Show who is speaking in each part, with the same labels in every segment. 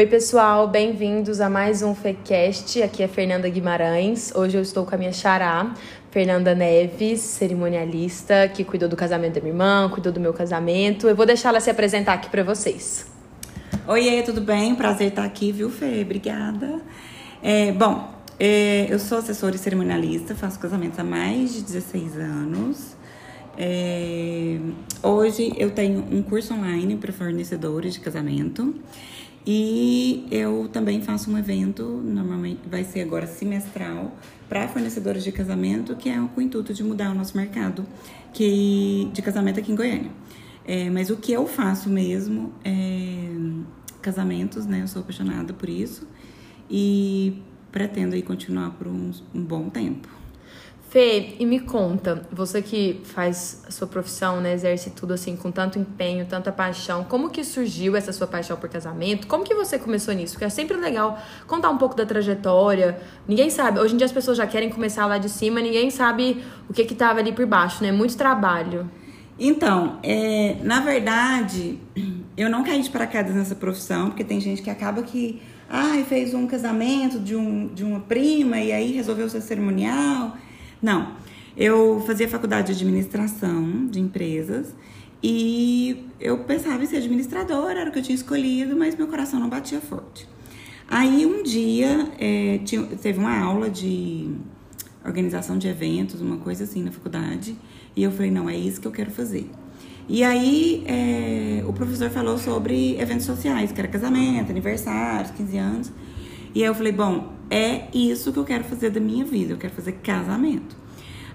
Speaker 1: Oi, pessoal, bem-vindos a mais um FECast. Aqui é Fernanda Guimarães. Hoje eu estou com a minha xará, Fernanda Neves, cerimonialista, que cuidou do casamento da minha irmã, cuidou do meu casamento. Eu vou deixar ela se apresentar aqui para vocês.
Speaker 2: Oi, tudo bem? Prazer estar aqui, viu, Fê? Obrigada. É, bom, é, eu sou assessora e cerimonialista, faço casamentos há mais de 16 anos. É, hoje eu tenho um curso online para fornecedores de casamento e eu também faço um evento, normalmente vai ser agora semestral, para fornecedores de casamento, que é com o intuito de mudar o nosso mercado que, de casamento aqui em Goiânia. É, mas o que eu faço mesmo é casamentos, né? Eu sou apaixonada por isso e pretendo aí continuar por um, um bom tempo.
Speaker 1: Fê, e me conta, você que faz a sua profissão, né, exerce tudo assim com tanto empenho, tanta paixão, como que surgiu essa sua paixão por casamento? Como que você começou nisso? Porque é sempre legal contar um pouco da trajetória. Ninguém sabe, hoje em dia as pessoas já querem começar lá de cima, ninguém sabe o que que tava ali por baixo, né? Muito trabalho.
Speaker 2: Então, é, na verdade, eu não caí de paraquedas nessa profissão, porque tem gente que acaba que ah, fez um casamento de, um, de uma prima e aí resolveu ser cerimonial. Não. Eu fazia faculdade de administração de empresas e eu pensava em ser administradora, era o que eu tinha escolhido, mas meu coração não batia forte. Aí um dia é, tinha, teve uma aula de organização de eventos, uma coisa assim na faculdade, e eu falei, não, é isso que eu quero fazer. E aí é, o professor falou sobre eventos sociais, que era casamento, aniversários, 15 anos. E aí eu falei, bom, é isso que eu quero fazer da minha vida, eu quero fazer casamento.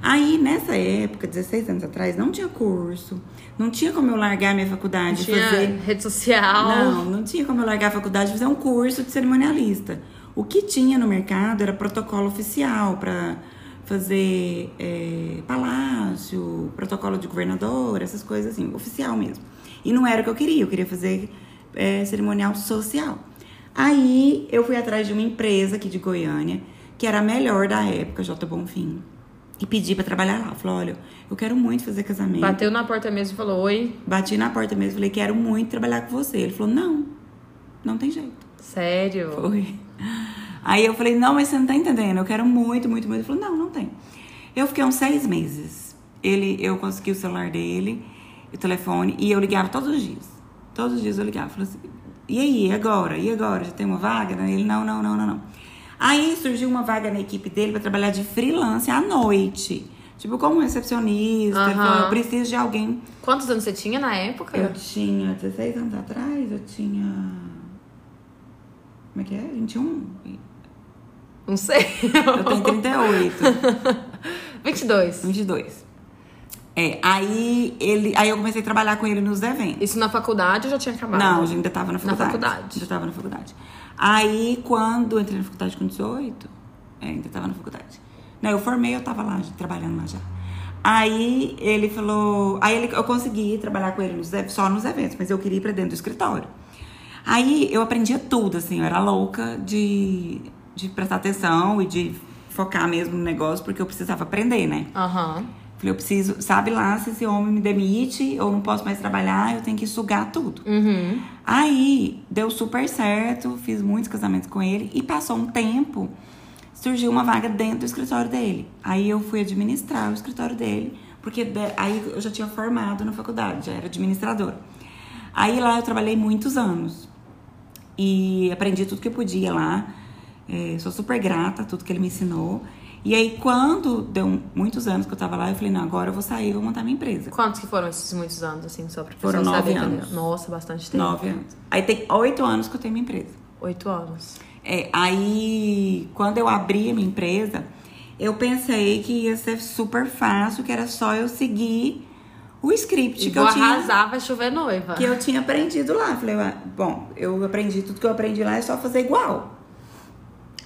Speaker 2: Aí, nessa época, 16 anos atrás, não tinha curso, não tinha como eu largar minha faculdade
Speaker 1: e fazer. rede social.
Speaker 2: Não, não tinha como eu largar a faculdade e fazer um curso de cerimonialista. O que tinha no mercado era protocolo oficial para fazer é, palácio, protocolo de governador, essas coisas assim, oficial mesmo. E não era o que eu queria, eu queria fazer é, cerimonial social. Aí eu fui atrás de uma empresa aqui de Goiânia, que era a melhor da época, J. Bonfim. E pedi para trabalhar lá. Falou: olha, eu quero muito fazer casamento.
Speaker 1: Bateu na porta mesmo e falou: oi.
Speaker 2: Bati na porta mesmo e falei: quero muito trabalhar com você. Ele falou: não, não tem jeito.
Speaker 1: Sério?
Speaker 2: Foi. Aí eu falei, não, mas você não tá entendendo, eu quero muito, muito, muito. Ele falou, não, não tem. Eu fiquei uns seis meses. Ele, eu consegui o celular dele, o telefone, e eu ligava todos os dias. Todos os dias eu ligava. Falei assim, e aí, agora? E agora? Já tem uma vaga? Ele, não, não, não, não, não. Aí surgiu uma vaga na equipe dele para trabalhar de freelance à noite. Tipo, como recepcionista. Uhum. Falou, eu preciso de alguém.
Speaker 1: Quantos anos você tinha na época?
Speaker 2: Eu tinha 16 anos atrás, eu tinha. Como é que é? 21?
Speaker 1: Não sei.
Speaker 2: Eu tenho 38.
Speaker 1: 22.
Speaker 2: 22. É, aí ele, aí eu comecei a trabalhar com ele nos eventos.
Speaker 1: Isso na faculdade já tinha acabado?
Speaker 2: Não, eu ainda estava na faculdade.
Speaker 1: Na faculdade.
Speaker 2: Já estava na faculdade. Aí quando eu entrei na faculdade com 18, é, ainda estava na faculdade. Não, eu formei, eu estava lá, trabalhando lá já. Aí ele falou, aí ele, eu consegui trabalhar com ele nos, só nos eventos, mas eu queria ir para dentro do escritório. Aí eu aprendia tudo, assim, eu era louca de de prestar atenção e de focar mesmo no negócio, porque eu precisava aprender, né?
Speaker 1: Aham. Uhum.
Speaker 2: Falei, eu preciso, sabe lá, se esse homem me demite, ou não posso mais trabalhar, eu tenho que sugar tudo.
Speaker 1: Uhum.
Speaker 2: Aí, deu super certo, fiz muitos casamentos com ele, e passou um tempo, surgiu uma vaga dentro do escritório dele. Aí eu fui administrar o escritório dele, porque aí eu já tinha formado na faculdade, já era administradora. Aí lá eu trabalhei muitos anos, e aprendi tudo que eu podia lá. É, sou super grata a tudo que ele me ensinou. E aí, quando deu muitos anos que eu tava lá, eu falei, não, agora eu vou sair, vou montar minha empresa.
Speaker 1: Quantos que foram esses muitos anos, assim, só pra
Speaker 2: Foram nove anos.
Speaker 1: Nossa, bastante tempo.
Speaker 2: Nove anos. Aí tem oito anos que eu tenho minha empresa.
Speaker 1: Oito anos.
Speaker 2: É, aí, quando eu abri a minha empresa, eu pensei que ia ser super fácil, que era só eu seguir o script
Speaker 1: e
Speaker 2: que eu tinha.
Speaker 1: arrasar, vai chover noiva.
Speaker 2: Que eu tinha aprendido lá. Falei, bom, eu aprendi tudo que eu aprendi lá, é só fazer igual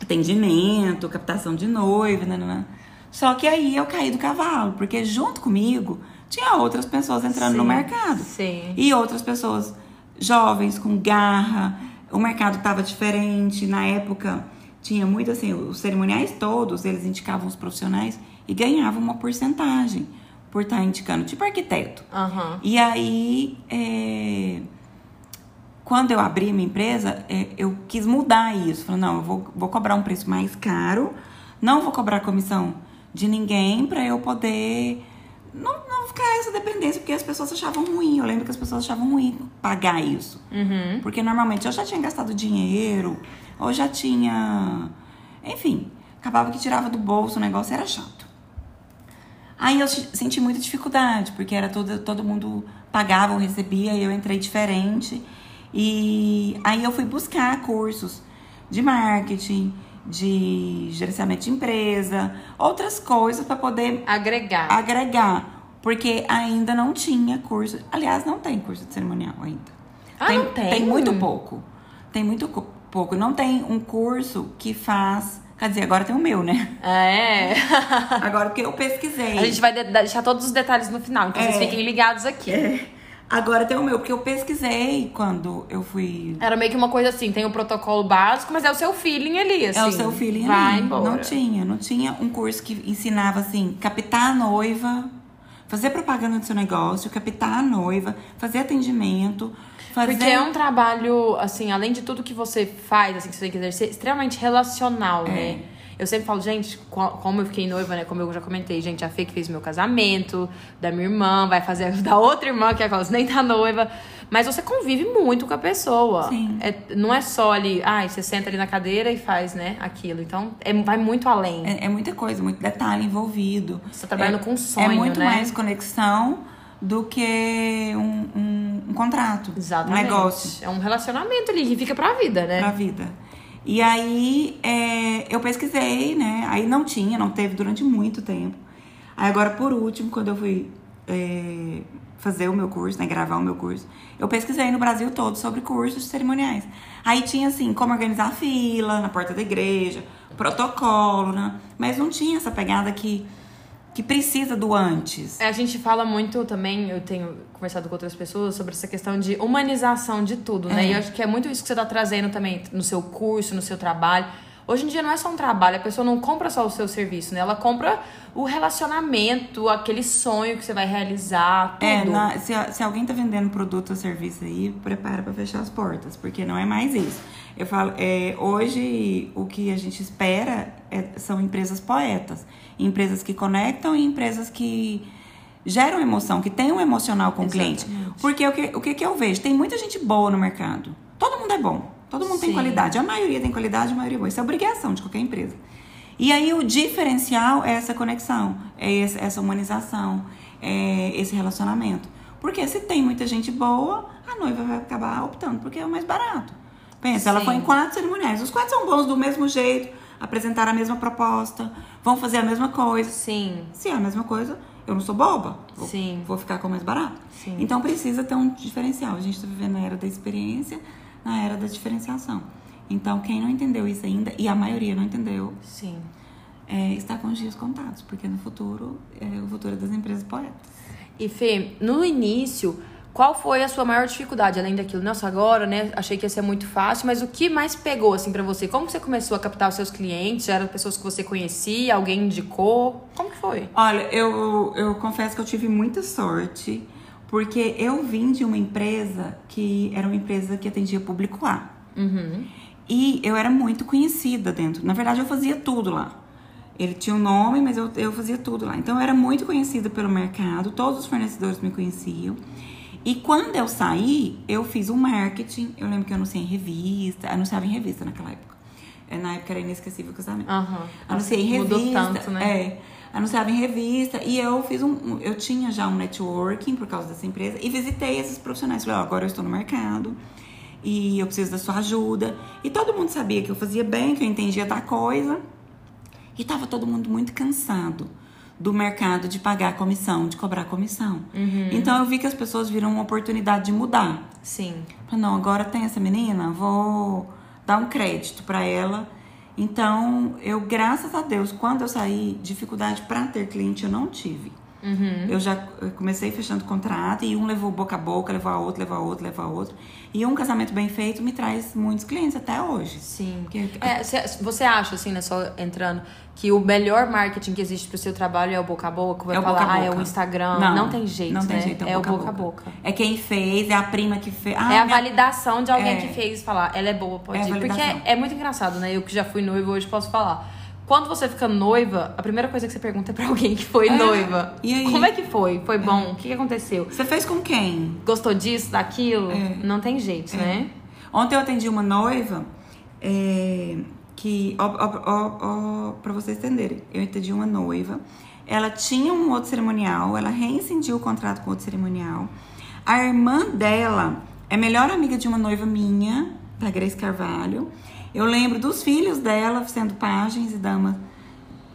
Speaker 2: atendimento, captação de noiva, né, né, né, Só que aí eu caí do cavalo, porque junto comigo tinha outras pessoas entrando
Speaker 1: sim,
Speaker 2: no mercado.
Speaker 1: Sim.
Speaker 2: E outras pessoas jovens, com garra. O mercado estava diferente. Na época, tinha muito assim, os cerimoniais todos, eles indicavam os profissionais e ganhavam uma porcentagem por estar indicando, tipo arquiteto.
Speaker 1: Uhum.
Speaker 2: E aí, é quando eu abri minha empresa, é, eu quis mudar isso. Falei, não, eu vou, vou cobrar um preço mais caro, não vou cobrar comissão de ninguém para eu poder não, não ficar essa dependência, porque as pessoas achavam ruim. Eu lembro que as pessoas achavam ruim pagar isso.
Speaker 1: Uhum.
Speaker 2: Porque normalmente eu já tinha gastado dinheiro, ou já tinha. Enfim, acabava que tirava do bolso, o negócio era chato. Aí eu senti muita dificuldade, porque era todo, todo mundo pagava ou recebia, e eu entrei diferente. E aí eu fui buscar cursos de marketing, de gerenciamento de empresa, outras coisas para poder
Speaker 1: agregar.
Speaker 2: Agregar, porque ainda não tinha curso. Aliás, não tem curso de cerimonial ainda.
Speaker 1: Ah, tem, não tem?
Speaker 2: Tem muito pouco. Tem muito pouco. Não tem um curso que faz. Quer dizer, agora tem o meu, né?
Speaker 1: É.
Speaker 2: agora porque eu pesquisei.
Speaker 1: A gente vai deixar todos os detalhes no final, então é. vocês fiquem ligados aqui.
Speaker 2: É. Agora tem o meu, porque eu pesquisei quando eu fui.
Speaker 1: Era meio que uma coisa assim, tem o protocolo básico, mas é o seu feeling ali, assim.
Speaker 2: É o seu feeling
Speaker 1: vai
Speaker 2: ali.
Speaker 1: Embora.
Speaker 2: Não tinha, não tinha um curso que ensinava assim, captar a noiva, fazer propaganda do seu negócio, captar a noiva, fazer atendimento. Fazer...
Speaker 1: Porque é um trabalho, assim, além de tudo que você faz, assim, que você tem que exercer, extremamente relacional,
Speaker 2: é.
Speaker 1: né? Eu sempre falo, gente, como eu fiquei noiva, né? Como eu já comentei, gente, a Fê que fez meu casamento, da minha irmã, vai fazer da outra irmã, que é a nem tá noiva. Mas você convive muito com a pessoa.
Speaker 2: Sim.
Speaker 1: É, não é só ali, ah, você senta ali na cadeira e faz, né, aquilo. Então, é, vai muito além.
Speaker 2: É, é muita coisa, muito detalhe envolvido.
Speaker 1: Você tá trabalhando
Speaker 2: é,
Speaker 1: com sonho,
Speaker 2: É muito
Speaker 1: né?
Speaker 2: mais conexão do que um, um, um contrato.
Speaker 1: Exatamente.
Speaker 2: Um negócio.
Speaker 1: É um relacionamento ali que fica pra vida, né?
Speaker 2: Pra vida. E aí é, eu pesquisei, né? Aí não tinha, não teve durante muito tempo. Aí agora, por último, quando eu fui é, fazer o meu curso, né? Gravar o meu curso, eu pesquisei no Brasil todo sobre cursos cerimoniais. Aí tinha assim, como organizar fila na porta da igreja, protocolo, né? Mas não tinha essa pegada que que precisa do antes.
Speaker 1: É, a gente fala muito também, eu tenho conversado com outras pessoas sobre essa questão de humanização de tudo, né?
Speaker 2: É.
Speaker 1: E eu acho que é muito isso que você está trazendo também no seu curso, no seu trabalho. Hoje em dia não é só um trabalho, a pessoa não compra só o seu serviço, né? Ela compra o relacionamento, aquele sonho que você vai realizar, tudo.
Speaker 2: É, na, se, se alguém tá vendendo produto ou serviço aí, prepara para fechar as portas, porque não é mais isso. Eu falo, é, hoje o que a gente espera é, são empresas poetas, empresas que conectam e empresas que geram emoção, que têm um emocional com
Speaker 1: Exatamente.
Speaker 2: o cliente. Porque o que, o que, que eu vejo? Tem muita gente boa no mercado. Todo mundo é bom. Todo mundo tem
Speaker 1: Sim.
Speaker 2: qualidade. A maioria tem qualidade, a maioria é boa. Isso é obrigação de qualquer empresa. E aí o diferencial é essa conexão, é essa humanização, é esse relacionamento. Porque se tem muita gente boa, a noiva vai acabar optando porque é o mais barato. Pensa, ela
Speaker 1: Sim.
Speaker 2: foi em quatro cerimoniais. Os quatro são bons do mesmo jeito, apresentaram a mesma proposta, vão fazer a mesma coisa.
Speaker 1: Sim,
Speaker 2: Se é a mesma coisa, eu não sou boba. Vou,
Speaker 1: Sim.
Speaker 2: vou ficar com o mais barato.
Speaker 1: Sim.
Speaker 2: Então precisa ter um diferencial. A gente está vivendo na era da experiência, na era da diferenciação. Então, quem não entendeu isso ainda, e a maioria não entendeu,
Speaker 1: sim.
Speaker 2: é, está com os dias contados, porque no futuro é o futuro das empresas poetas.
Speaker 1: E Fê, no início, qual foi a sua maior dificuldade? Além daquilo, nossa, agora, né? Achei que ia ser muito fácil, mas o que mais pegou, assim, pra você? Como você começou a captar os seus clientes? Já eram pessoas que você conhecia? Alguém indicou? Como que foi?
Speaker 2: Olha, eu, eu confesso que eu tive muita sorte, porque eu vim de uma empresa que era uma empresa que atendia público A.
Speaker 1: Uhum.
Speaker 2: E eu era muito conhecida dentro. Na verdade, eu fazia tudo lá. Ele tinha um nome, mas eu, eu fazia tudo lá. Então, eu era muito conhecida pelo mercado, todos os fornecedores me conheciam. E quando eu saí, eu fiz um marketing. Eu lembro que eu anunciei em revista, anunciava em revista naquela época. É, Na época era inesquecível o casamento.
Speaker 1: Aham.
Speaker 2: Anunciei em
Speaker 1: Mudou
Speaker 2: revista.
Speaker 1: tanto, né?
Speaker 2: É. Anunciava em revista e eu fiz um. Eu tinha já um networking por causa dessa empresa e visitei esses profissionais. Falei, ó, agora eu estou no mercado e eu preciso da sua ajuda. E todo mundo sabia que eu fazia bem, que eu entendia da coisa. E tava todo mundo muito cansado do mercado de pagar comissão, de cobrar comissão.
Speaker 1: Uhum.
Speaker 2: Então eu vi que as pessoas viram uma oportunidade de mudar.
Speaker 1: Sim.
Speaker 2: Falei, não, agora tem essa menina, vou dar um crédito para ela. Então, eu, graças a Deus, quando eu saí, dificuldade para ter cliente eu não tive.
Speaker 1: Uhum.
Speaker 2: Eu já comecei fechando contrato e um levou boca a boca, levou a outro, levou a outro, levou a outro. E um casamento bem feito me traz muitos clientes até hoje.
Speaker 1: Sim.
Speaker 2: Porque-
Speaker 1: É, cê- você acha, assim, né, só entrando, que o melhor marketing que existe pro seu trabalho é o boca a boca? Vai
Speaker 2: É o
Speaker 1: falar,
Speaker 2: boca a
Speaker 1: ah, é
Speaker 2: boca.
Speaker 1: o Instagram. Não, tem jeito,
Speaker 2: não tem
Speaker 1: né?
Speaker 2: jeito,
Speaker 1: é o boca a boca.
Speaker 2: É quem fez, é a prima que fez. Ah,
Speaker 1: é a
Speaker 2: minha-
Speaker 1: validação de alguém
Speaker 2: É.
Speaker 1: que fez falar, ela é boa, pode
Speaker 2: É
Speaker 1: ir. Porque é, é muito engraçado, né? Eu que já fui noiva hoje posso falar. Quando você fica noiva, a primeira coisa que você pergunta é pra alguém que foi
Speaker 2: É.
Speaker 1: noiva.
Speaker 2: E aí?
Speaker 1: Como é que foi? Foi bom? O que, aconteceu?
Speaker 2: Você fez com quem?
Speaker 1: Gostou disso, daquilo?
Speaker 2: É.
Speaker 1: Não tem jeito, né?
Speaker 2: Ontem eu atendi uma noiva é, que, ó, ó, ó, ó, pra vocês entenderem, eu atendi uma noiva. Ela tinha um outro cerimonial, ela reincindiu o contrato com outro cerimonial. A irmã dela é melhor amiga de uma noiva minha, da Grace Carvalho. Eu lembro dos filhos dela sendo pajens e damas.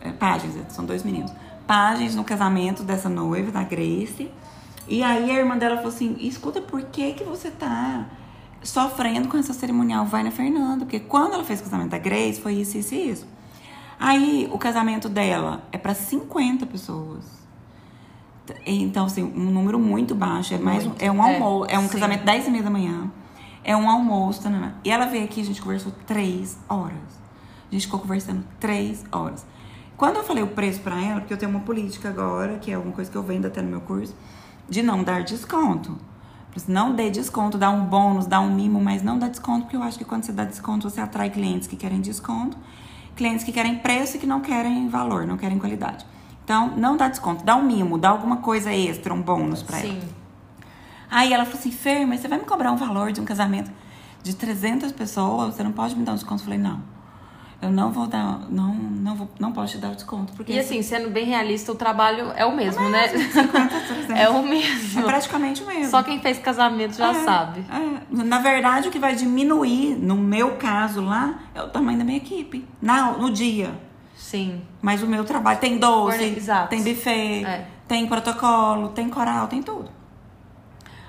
Speaker 2: É, pajens, são dois meninos. Pajens no casamento dessa noiva, da Grace. E aí a irmã dela falou assim: escuta, por que, que você tá sofrendo com essa cerimonial? Vai na Fernanda. Porque quando ela fez o casamento da Grace, foi isso, isso e isso. Aí o casamento dela é para 50 pessoas. Então, assim, um número muito baixo. É mais um,
Speaker 1: Muito.
Speaker 2: é um
Speaker 1: É,
Speaker 2: almoço. É, um
Speaker 1: sim.
Speaker 2: casamento 10 e meia da manhã. É um almoço. tanana. E ela veio aqui, a gente conversou três horas. A gente ficou conversando três horas. Quando eu falei o preço pra ela, porque eu tenho uma política agora, que é alguma coisa que eu vendo até no meu curso, de não dar desconto. Não dê desconto, dá um bônus, dá um mimo, mas não dá desconto, porque eu acho que quando você dá desconto, você atrai clientes que querem desconto, clientes que querem preço e que não querem valor, não querem qualidade. Então, não dá desconto, dá um mimo, dá alguma coisa extra, um bônus pra ela.
Speaker 1: Sim.
Speaker 2: Aí ela falou assim, Fer, mas você vai me cobrar um valor de um casamento de 300 pessoas? Você não pode me dar um desconto? Eu falei, não. Eu não vou dar, não, não, vou, não posso te dar o desconto. Porque
Speaker 1: E assim, sendo bem realista, o trabalho é o mesmo, né?
Speaker 2: 50, 300.
Speaker 1: É o
Speaker 2: é
Speaker 1: mesmo.
Speaker 2: praticamente o mesmo.
Speaker 1: Só quem fez casamento já
Speaker 2: É,
Speaker 1: sabe.
Speaker 2: é. Na verdade, o que vai diminuir, no meu caso lá, é o tamanho da minha equipe. Na, no dia.
Speaker 1: Sim.
Speaker 2: Mas o meu trabalho tem doce,
Speaker 1: Forne-
Speaker 2: tem buffet,
Speaker 1: É.
Speaker 2: tem protocolo, tem coral, tem tudo.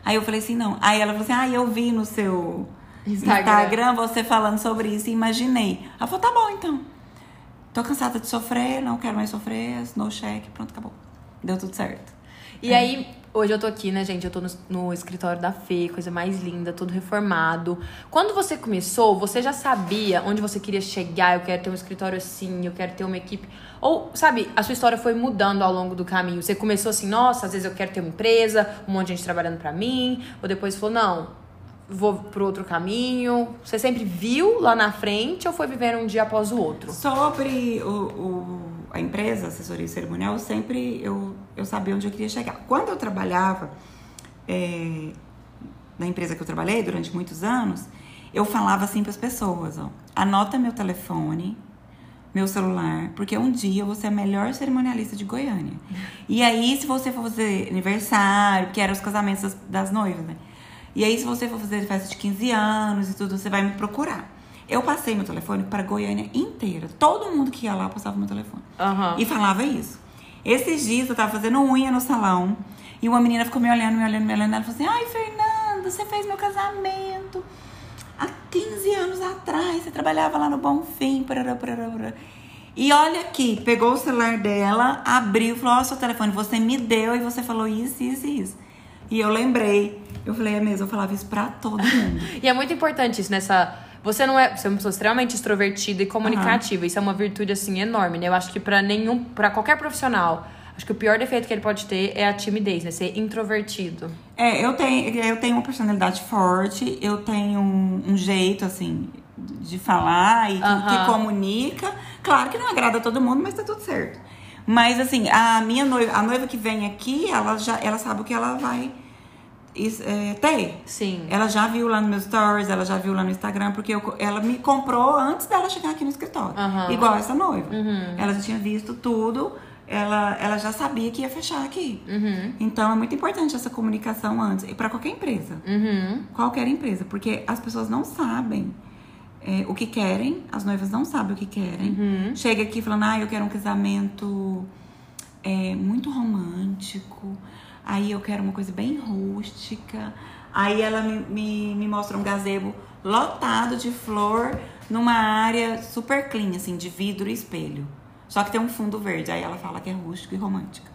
Speaker 2: Aí eu falei assim, não. Aí ela falou assim, ah, eu vi no seu
Speaker 1: Instagram.
Speaker 2: Instagram, você falando sobre isso e imaginei. Ela falou, tá bom então. Tô cansada de sofrer, não quero mais sofrer, no cheque, pronto, acabou. Deu tudo certo.
Speaker 1: E aí, hoje eu tô aqui, né, gente? Eu tô no, no escritório da Fê, coisa mais linda, tudo reformado. Quando você começou, você já sabia onde você queria chegar? Eu quero ter um escritório assim, eu quero ter uma equipe. Ou, sabe, a sua história foi mudando ao longo do caminho. Você começou assim, nossa, às vezes eu quero ter uma empresa, um monte de gente trabalhando pra mim. Ou depois falou, não, vou pro outro caminho. Você sempre viu lá na frente ou foi vivendo um dia após o outro?
Speaker 2: Sobre o, o- a empresa, assessoria cerimonial, eu sempre eu, eu sabia onde eu queria chegar. Quando eu trabalhava é, na empresa que eu trabalhei durante muitos anos, eu falava assim para as pessoas, ó, anota meu telefone, meu celular, porque um dia eu vou ser a melhor cerimonialista de Goiânia. E aí, se você for fazer aniversário, que eram os casamentos das, das noivas, né? E aí, se você for fazer festa de 15 anos e tudo, você vai me procurar. Eu passei meu telefone para Goiânia inteira. Todo mundo que ia lá passava meu telefone.
Speaker 1: Aham.
Speaker 2: E falava isso. Esses dias eu tava fazendo unha no salão e uma menina ficou me olhando, me olhando, me olhando. Ela falou assim: Ai, Fernanda, você fez meu casamento há 15 anos atrás. Você trabalhava lá no Bonfim. Parará, parará, parará. E olha aqui, pegou o celular dela, abriu, falou: Ó, seu telefone, você me deu e você falou isso, isso e isso. E eu lembrei. Eu falei: É mesmo, eu falava isso pra todo mundo.
Speaker 1: E é muito importante isso nessa. Você não é, você é uma pessoa extremamente extrovertida e comunicativa. Isso é uma virtude assim enorme, né? Eu acho que pra nenhum, para qualquer profissional, acho que o pior defeito que ele pode ter é a timidez, né? Ser introvertido.
Speaker 2: É, eu tenho, eu tenho uma personalidade forte, eu tenho um, um jeito, assim, de falar e que,
Speaker 1: Aham.
Speaker 2: que comunica. Claro que não agrada a todo mundo, mas tá tudo certo. Mas, assim, a minha noiva, a noiva que vem aqui, ela já ela sabe o que ela vai é, ter.
Speaker 1: Sim.
Speaker 2: Ela já viu lá no meu stories, ela já viu lá no Instagram, porque eu- ela me comprou antes dela chegar aqui no escritório.
Speaker 1: Aham.
Speaker 2: Igual essa noiva.
Speaker 1: Uhum.
Speaker 2: Ela já tinha visto tudo, ela, ela já sabia que ia fechar aqui.
Speaker 1: Uhum.
Speaker 2: Então é muito importante essa comunicação antes, e para qualquer empresa,
Speaker 1: Uhum.
Speaker 2: qualquer empresa, porque as pessoas não sabem é, o que querem, as noivas não sabem o que querem.
Speaker 1: Uhum.
Speaker 2: Chega aqui falando, ah, eu quero um casamento é, muito romântico, aí eu quero uma coisa bem rústica. Aí ela me, me, me mostra um gazebo lotado de flor numa área super clean, assim, de vidro e espelho. Só que tem um fundo verde. Aí ela fala que é rústico e romântico.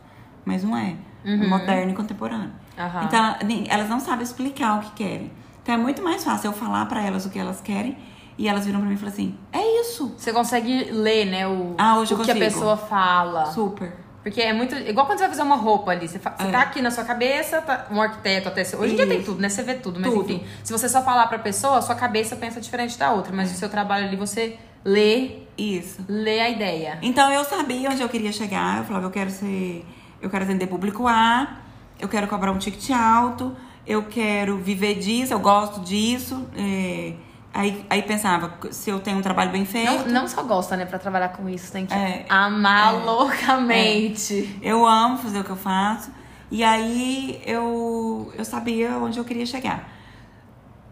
Speaker 2: mas não é. É moderno e contemporâneo.
Speaker 1: Aham.
Speaker 2: Então, elas não sabem explicar o que querem. Então, é muito mais fácil eu falar pra elas o que elas querem e elas viram pra mim e falam assim: é isso.
Speaker 1: Você consegue ler, né, o,
Speaker 2: Ah, hoje
Speaker 1: o que a pessoa fala.
Speaker 2: Super.
Speaker 1: Porque é muito. Igual quando você vai fazer uma roupa ali. Você, fa- você
Speaker 2: É.
Speaker 1: tá aqui na sua cabeça, tá, um arquiteto até. Hoje em dia tem tudo, né? Você vê tudo, mas
Speaker 2: Tudo.
Speaker 1: enfim. Se você só falar pra pessoa, a sua cabeça pensa diferente da outra. Mas o seu trabalho ali, você lê,
Speaker 2: Isso.
Speaker 1: lê a ideia.
Speaker 2: Então eu sabia onde eu queria chegar. Eu falava, eu quero ser. Eu quero atender público A, eu quero cobrar um ticket alto, eu quero viver disso, eu gosto disso. é, Aí, aí pensava, se eu tenho um trabalho bem
Speaker 1: Não,
Speaker 2: feito.
Speaker 1: não só gosta, né, pra trabalhar com isso. Tem que
Speaker 2: É.
Speaker 1: amar
Speaker 2: É.
Speaker 1: loucamente.
Speaker 2: Eu amo fazer o que eu faço. E aí eu, eu sabia onde eu queria chegar.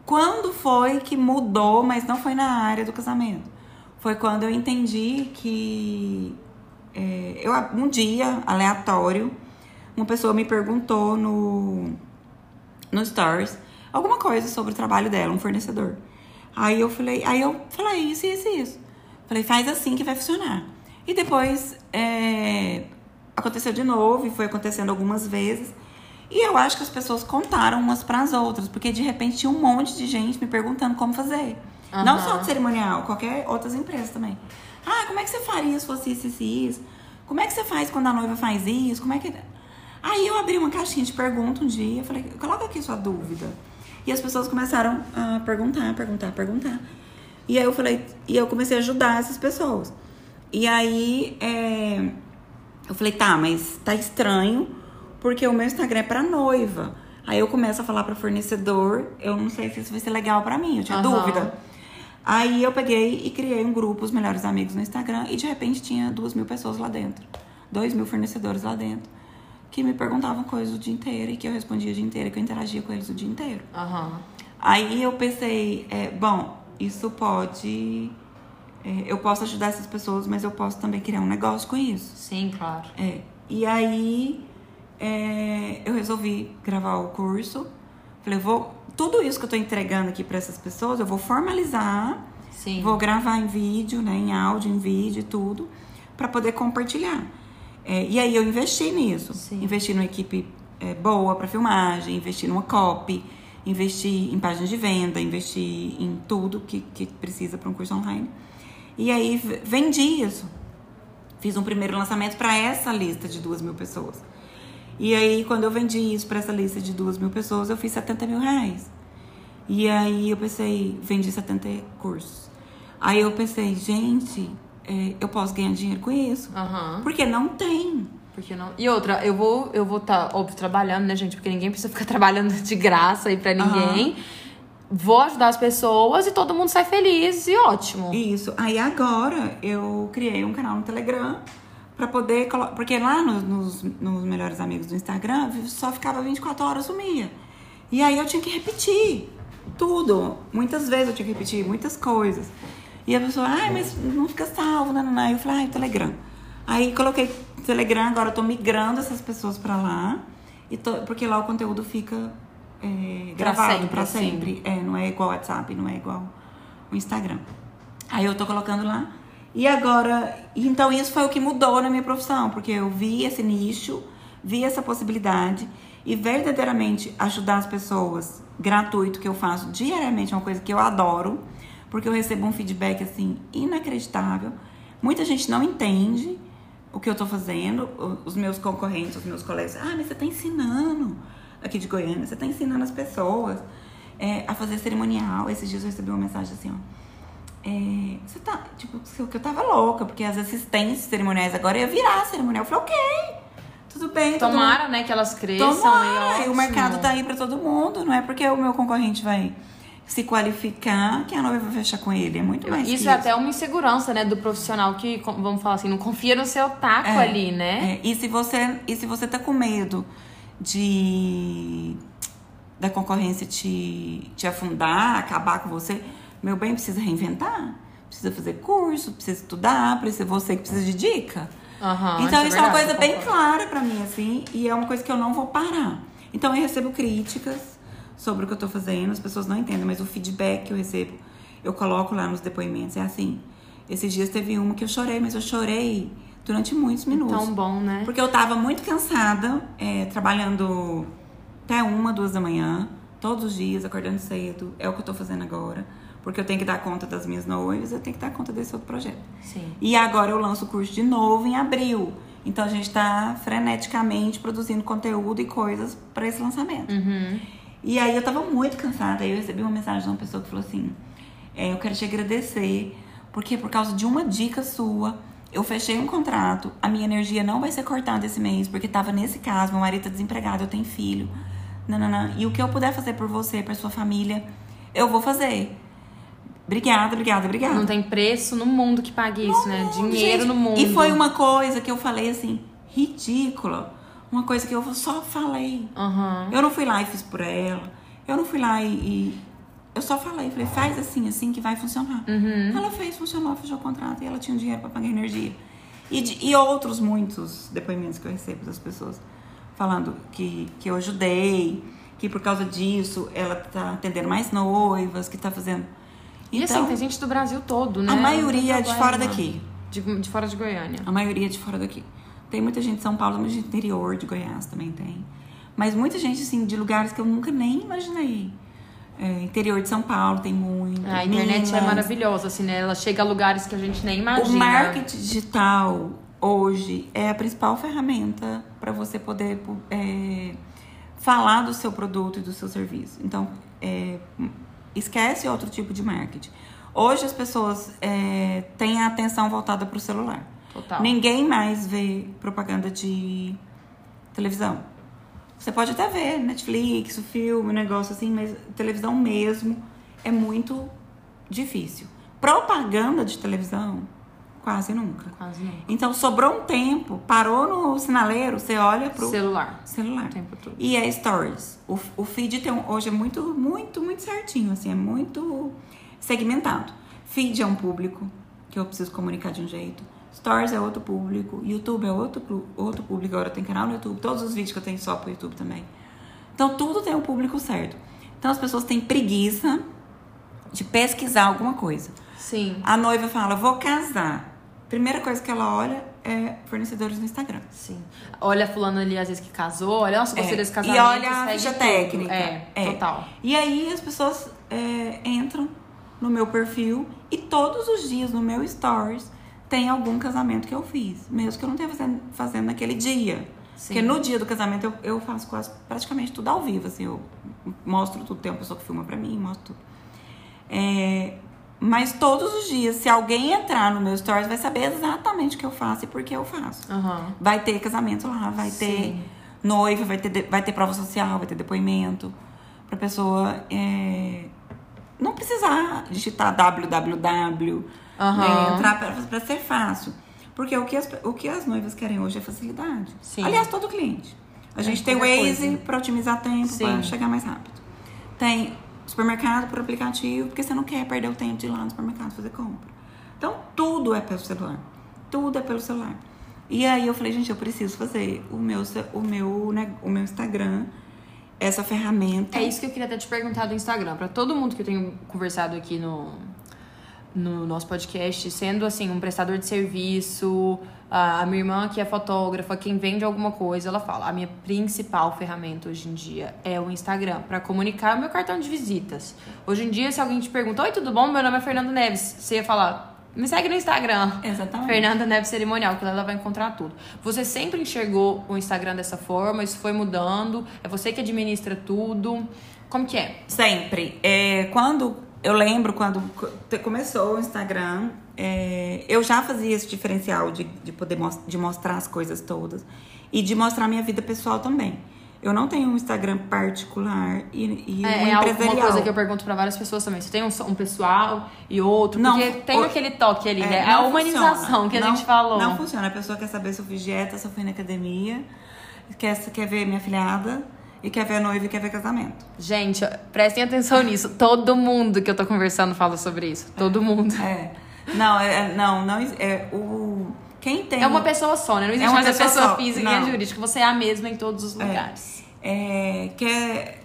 Speaker 2: Quando foi que mudou, mas não foi na área do casamento? Foi quando eu entendi que é, eu, um dia, aleatório, uma pessoa me perguntou no, no Stories alguma coisa sobre o trabalho dela, um fornecedor. Aí eu falei, aí eu falei isso, isso, isso. Falei, faz assim que vai funcionar. E depois é, aconteceu de novo e foi acontecendo algumas vezes. E eu acho que as pessoas contaram umas para as outras, porque de repente tinha um monte de gente me perguntando como fazer. Não
Speaker 1: Aham.
Speaker 2: só de cerimonial, qualquer outras empresas também. Ah, como é que você faria se fosse isso, isso isso? Como é que você faz quando a noiva faz isso? Como é que. Aí eu abri uma caixinha de pergunta um dia, falei, coloca aqui sua dúvida. E as pessoas começaram a perguntar, perguntar, perguntar. E aí eu falei, e eu comecei a ajudar essas pessoas. E aí é, eu falei, tá, mas tá estranho, porque o meu Instagram é pra noiva. Aí eu começo a falar pra fornecedor, eu não sei se isso vai ser legal pra mim, eu tinha
Speaker 1: Aham.
Speaker 2: dúvida. Aí eu peguei e criei um grupo, os melhores amigos no Instagram, e de repente tinha duas mil pessoas lá dentro. Dois mil fornecedores lá dentro. Que me perguntavam coisas o dia inteiro e que eu respondia o dia inteiro, que eu interagia com eles o dia inteiro.
Speaker 1: Aham.
Speaker 2: Aí eu pensei, é, bom, isso pode. é, eu posso ajudar essas pessoas, mas eu posso também criar um negócio com isso.
Speaker 1: Sim, claro.
Speaker 2: É, e aí é, eu resolvi gravar o curso. Falei, vou. Tudo isso que eu tô entregando aqui para essas pessoas, eu vou formalizar,
Speaker 1: Sim.
Speaker 2: vou gravar em vídeo, né, em áudio, em vídeo e tudo, para poder compartilhar. É, e aí eu investi nisso.
Speaker 1: Sim.
Speaker 2: Investi numa equipe é, boa para filmagem, investi numa copy, investi em páginas de venda, investi em tudo que, que precisa para um curso online. E aí vendi isso. Fiz um primeiro lançamento para essa lista de duas mil pessoas. E aí, quando eu vendi isso para essa lista de duas mil pessoas, eu fiz 70 mil reais. E aí eu pensei, vendi 70 cursos. Aí eu pensei, gente, é, eu posso ganhar dinheiro com isso?
Speaker 1: Aham.
Speaker 2: Porque não tem.
Speaker 1: Porque não. E outra, eu vou eu vou estar, óbvio, trabalhando, né, gente? Porque ninguém precisa ficar trabalhando de graça aí pra ninguém. Vou ajudar as pessoas e todo mundo sai feliz e ótimo.
Speaker 2: Isso. Aí agora eu criei um canal no Telegram pra poder. colo- Porque lá nos, nos, nos melhores amigos do Instagram só ficava 24 horas sumia. E aí eu tinha que repetir tudo. Muitas vezes eu tinha que repetir muitas coisas. E a pessoa, ai, mas não fica salvo, né? Aí eu falei, ai, Telegram. Aí coloquei Telegram, agora eu tô migrando essas pessoas pra lá. E tô- porque lá o conteúdo fica é, gravado
Speaker 1: sempre,
Speaker 2: pra
Speaker 1: assim.
Speaker 2: sempre. É, não é igual o WhatsApp, não é igual o Instagram. Aí eu tô colocando lá. E agora, então isso foi o que mudou na minha profissão, porque eu vi esse nicho, vi essa possibilidade e verdadeiramente ajudar as pessoas gratuito que eu faço diariamente, é uma coisa que eu adoro, porque eu recebo um feedback assim inacreditável. Muita gente não entende o que eu tô fazendo, os meus concorrentes, os meus colegas, ah, mas você tá ensinando aqui de Goiânia, você tá ensinando as pessoas é, a fazer cerimonial. Esses dias eu recebi uma mensagem assim, ó. É, você tá, tipo, que eu tava louca, porque as assistentes cerimoniais agora ia virar cerimonial. Eu falei, ok, tudo bem.
Speaker 1: Tomara, né, que elas cresçam
Speaker 2: Tomara,
Speaker 1: e
Speaker 2: e o mercado tá aí pra todo mundo. Não é porque o meu concorrente vai se qualificar que a noiva vai fechar com ele. É muito mais
Speaker 1: Isso é até uma insegurança, né, do profissional que, vamos falar assim, não confia no seu taco
Speaker 2: É,
Speaker 1: ali, né?
Speaker 2: É, e, se você, e se você tá com medo de da concorrência te, te afundar, acabar com você, meu bem, precisa reinventar. Precisa fazer curso, precisa estudar, precisa você que precisa de dica.
Speaker 1: Aham,
Speaker 2: então isso é uma
Speaker 1: verdade,
Speaker 2: coisa bem clara pra mim, assim, e é uma coisa que eu não vou parar. Então eu recebo críticas sobre o que eu tô fazendo, as pessoas não entendem, mas o feedback que eu recebo, eu coloco lá nos depoimentos, é assim. Esses dias teve uma que eu chorei, mas eu chorei durante muitos minutos.
Speaker 1: Tão bom, né?
Speaker 2: Porque eu tava muito cansada, é, trabalhando até uma, duas da manhã, todos os dias, acordando cedo. É o que eu tô fazendo agora. Porque eu tenho que dar conta das minhas noivas, eu tenho que dar conta desse outro projeto.
Speaker 1: Sim.
Speaker 2: E agora eu lanço o curso de novo em abril. Então a gente tá freneticamente produzindo conteúdo e coisas para esse lançamento.
Speaker 1: Uhum.
Speaker 2: E aí eu tava muito cansada. Aí eu recebi uma mensagem de uma pessoa que falou assim: é, Eu quero te agradecer, porque por causa de uma dica sua, eu fechei um contrato, a minha energia não vai ser cortada esse mês, porque tava nesse caso, meu marido tá desempregado, eu tenho filho. Nananã. E o que eu puder fazer por você, por sua família, eu vou fazer. Obrigada, obrigada, obrigada.
Speaker 1: Não tem preço no mundo que pague isso, né? Dinheiro
Speaker 2: Gente,
Speaker 1: no mundo.
Speaker 2: E foi uma coisa que eu falei assim, ridícula. Uma coisa que eu só falei.
Speaker 1: Aham.
Speaker 2: Eu não fui lá e fiz por ela. Eu não fui lá e. e- eu só falei, falei, faz assim, assim que vai funcionar.
Speaker 1: Uhum.
Speaker 2: Ela fez, funcionou, fechou o contrato e ela tinha um dinheiro pra pagar energia. E, de- e outros muitos depoimentos que eu recebo das pessoas falando que, que eu ajudei, que por causa disso ela tá atendendo mais noivas, que tá fazendo.
Speaker 1: E assim, tem gente do Brasil todo, né?
Speaker 2: a maioria é de fora daqui.
Speaker 1: De, de fora de Goiânia.
Speaker 2: A maioria é de fora daqui. Tem muita gente de São Paulo, mas de interior, de Goiás também tem. Mas muita gente, assim, de lugares que eu nunca nem imaginei. É, interior de São Paulo tem muito.
Speaker 1: A internet é
Speaker 2: Minas.
Speaker 1: maravilhosa, assim, né? Ela chega a lugares que a gente nem imagina.
Speaker 2: O marketing digital hoje é a principal ferramenta para você poder é, falar do seu produto e do seu serviço. Então, é, esquece outro tipo de marketing. Hoje as pessoas é, têm a atenção voltada para o celular.
Speaker 1: Total.
Speaker 2: Ninguém mais vê propaganda de televisão. Você pode até ver Netflix, o filme, um negócio assim, mas televisão mesmo é muito difícil. Propaganda de televisão, quase nunca.
Speaker 1: Quase não.
Speaker 2: Então sobrou um tempo, parou no sinaleiro, você olha pro
Speaker 1: Celular.
Speaker 2: celular.
Speaker 1: O.
Speaker 2: E é stories. O, o feed tem um- hoje é muito, muito, muito certinho, assim, é muito segmentado. Feed é um público que eu preciso comunicar de um jeito. Stories é outro público. YouTube é outro, outro público. Agora tem canal no YouTube. Todos os vídeos que eu tenho só pro YouTube também. Então tudo tem um público certo. Então as pessoas têm preguiça de pesquisar alguma coisa.
Speaker 1: Sim.
Speaker 2: A noiva fala, vou casar. Primeira coisa que ela olha é fornecedores no Instagram.
Speaker 1: Sim. Olha fulano ali, às vezes, que casou. Olha, nossa, gostei
Speaker 2: É,
Speaker 1: desse
Speaker 2: e
Speaker 1: casamento.
Speaker 2: olha a ficha técnica.
Speaker 1: É,
Speaker 2: É.
Speaker 1: total.
Speaker 2: E aí as pessoas é, entram no meu perfil e todos os dias no meu stories tem algum casamento que eu fiz, mesmo que eu não tenha fazendo, fazendo naquele dia.
Speaker 1: Sim.
Speaker 2: Porque no dia do casamento eu, eu faço quase praticamente tudo ao vivo, assim, eu mostro tudo, tem uma pessoa que filma pra mim, mostro tudo. É, mas todos os dias, se alguém entrar no meu stories, vai saber exatamente o que eu faço e por que eu faço.
Speaker 1: Aham.
Speaker 2: Vai ter casamento lá, vai
Speaker 1: Sim.
Speaker 2: ter noiva, vai ter, de- vai ter prova social, vai ter depoimento. Pra pessoa é, não precisar digitar www,
Speaker 1: Aham.
Speaker 2: né, entrar pra, pra ser fácil. Porque o que, as, o que as noivas querem hoje é facilidade.
Speaker 1: Sim.
Speaker 2: Aliás, todo cliente. A gente tem o Waze pra otimizar tempo, pra chegar mais rápido. Tem supermercado por aplicativo, porque você não quer perder o tempo de ir lá no supermercado fazer compra. Então, tudo é pelo celular. Tudo é pelo celular. E aí eu falei, gente, eu preciso fazer o meu, o meu, né, o meu Instagram, essa ferramenta.
Speaker 1: É isso que eu queria até te perguntar do Instagram. Pra todo mundo que eu tenho conversado aqui no, no nosso podcast, sendo assim, um prestador de serviço, a minha irmã que é fotógrafa, quem vende alguma coisa, ela fala: a minha principal ferramenta hoje em dia é o Instagram, pra comunicar o meu cartão de visitas. Hoje em dia, se alguém te pergunta: Oi, tudo bom? Meu nome é Fernando Neves. Você ia falar. Me segue no Instagram.
Speaker 2: Exatamente.
Speaker 1: Fernanda Neves Cerimonial, que lá ela vai encontrar tudo. Você sempre enxergou o Instagram dessa forma? Isso foi mudando? É você que administra tudo? Como que é?
Speaker 2: Sempre. É, quando eu lembro quando começou o Instagram, é, eu já fazia esse diferencial de, de poder mos- de mostrar as coisas todas e de mostrar minha vida pessoal também. Eu não tenho um Instagram particular e, e um
Speaker 1: É, é alguma
Speaker 2: empresarial.
Speaker 1: coisa que eu pergunto pra várias pessoas também. Você tem um, um pessoal e outro?
Speaker 2: Não,
Speaker 1: porque tem
Speaker 2: o-
Speaker 1: aquele toque ali,
Speaker 2: É,
Speaker 1: né? É a humanização
Speaker 2: funciona.
Speaker 1: que a
Speaker 2: Não-
Speaker 1: gente falou.
Speaker 2: Não funciona. A pessoa quer saber se eu fiz dieta, se eu fui na academia, quer, quer ver minha filhada e quer ver noiva e quer ver casamento.
Speaker 1: Gente, prestem atenção nisso. Todo mundo que eu tô conversando fala sobre isso. Todo mundo.
Speaker 2: É. Não, é, é- não, não. É, o, quem tem.
Speaker 1: É uma pessoa só, né? Não existe
Speaker 2: É uma
Speaker 1: mais a
Speaker 2: pessoa
Speaker 1: pessoa física e a
Speaker 2: Não.
Speaker 1: jurídica. Você é a mesma em todos os lugares.
Speaker 2: É, que é,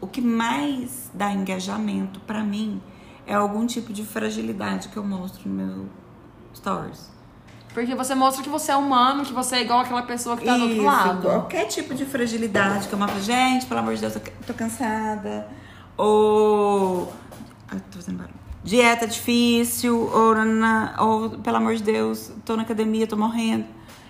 Speaker 2: o que mais dá engajamento pra mim é algum tipo de fragilidade que eu mostro no meu stories.
Speaker 1: Porque você mostra que você é humano, que você é igual aquela pessoa que tá do outro
Speaker 2: Isso,
Speaker 1: lado.
Speaker 2: qualquer tipo de fragilidade que eu mostro, gente, pelo amor de Deus, eu tô cansada. Ou. Ai, tô fazendo barulho. Dieta difícil, ou, na, ou pelo amor de Deus, tô na academia, tô morrendo.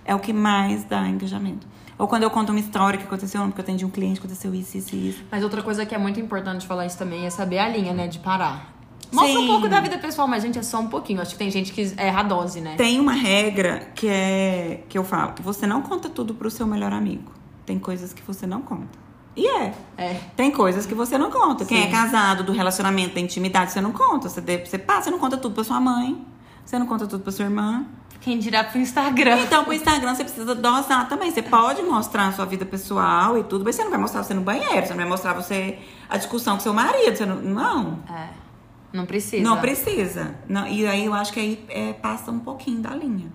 Speaker 2: É o que mais dá engajamento. Ou quando eu conto uma história que aconteceu, porque eu atendi um cliente, aconteceu isso, isso e isso.
Speaker 1: Mas outra coisa que é muito importante falar isso também é saber a linha, né? De parar. Mostra um
Speaker 2: Sim.
Speaker 1: pouco da vida pessoal, mas, gente, é só um pouquinho. Acho que tem gente que erra a dose, né?
Speaker 2: Tem uma regra que é que eu falo, você não conta tudo pro seu melhor amigo. Tem coisas que você não conta. E é.
Speaker 1: É.
Speaker 2: Tem coisas que você não conta. Quem
Speaker 1: Sim.
Speaker 2: é casado, do relacionamento, da intimidade, você não conta. Você, você passa, você não conta tudo pra sua mãe. Você não conta tudo pra sua irmã.
Speaker 1: Quem dirá pro Instagram.
Speaker 2: Então, pro Instagram, você precisa dosar também. Você pode mostrar a sua vida pessoal e tudo, mas você não vai mostrar você no banheiro. Você não vai mostrar você a discussão com seu marido. Você não. Não.
Speaker 1: É. Não precisa.
Speaker 2: Não precisa. Não, e aí eu acho que aí é, passa um pouquinho da linha.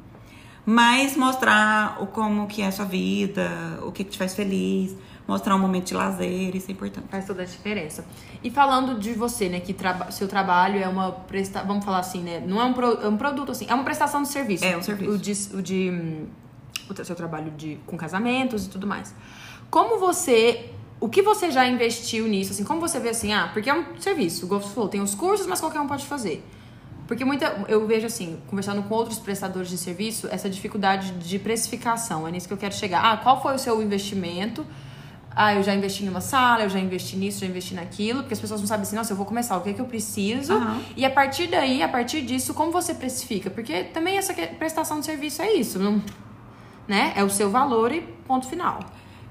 Speaker 2: Mas mostrar o como que é a sua vida, o que, que te faz feliz, mostrar um momento de lazer, isso é importante.
Speaker 1: Faz toda a diferença. E falando de você, né, que traba seu trabalho é uma presta, vamos falar assim, né, não é um, pro- é um produto assim, é uma prestação de serviço.
Speaker 2: É um serviço.
Speaker 1: O de, o de hum, o seu trabalho de com casamentos e tudo mais. Como você, o que você já investiu nisso, assim, como você vê assim, ah, porque é um serviço, o Golf falou, tem os cursos, mas qualquer um pode fazer. Porque muita, eu vejo assim, conversando com outros prestadores de serviço, essa dificuldade de precificação. É nisso que eu quero chegar. Ah, qual foi o seu investimento? Ah, eu já investi em uma sala, eu já investi nisso, já investi naquilo, porque as pessoas não sabem assim, nossa, eu vou começar, o que é que eu preciso?
Speaker 2: Aham.
Speaker 1: E a partir daí, a partir disso, como você precifica? Porque também essa prestação de serviço é isso, não, né? É o seu valor e ponto final.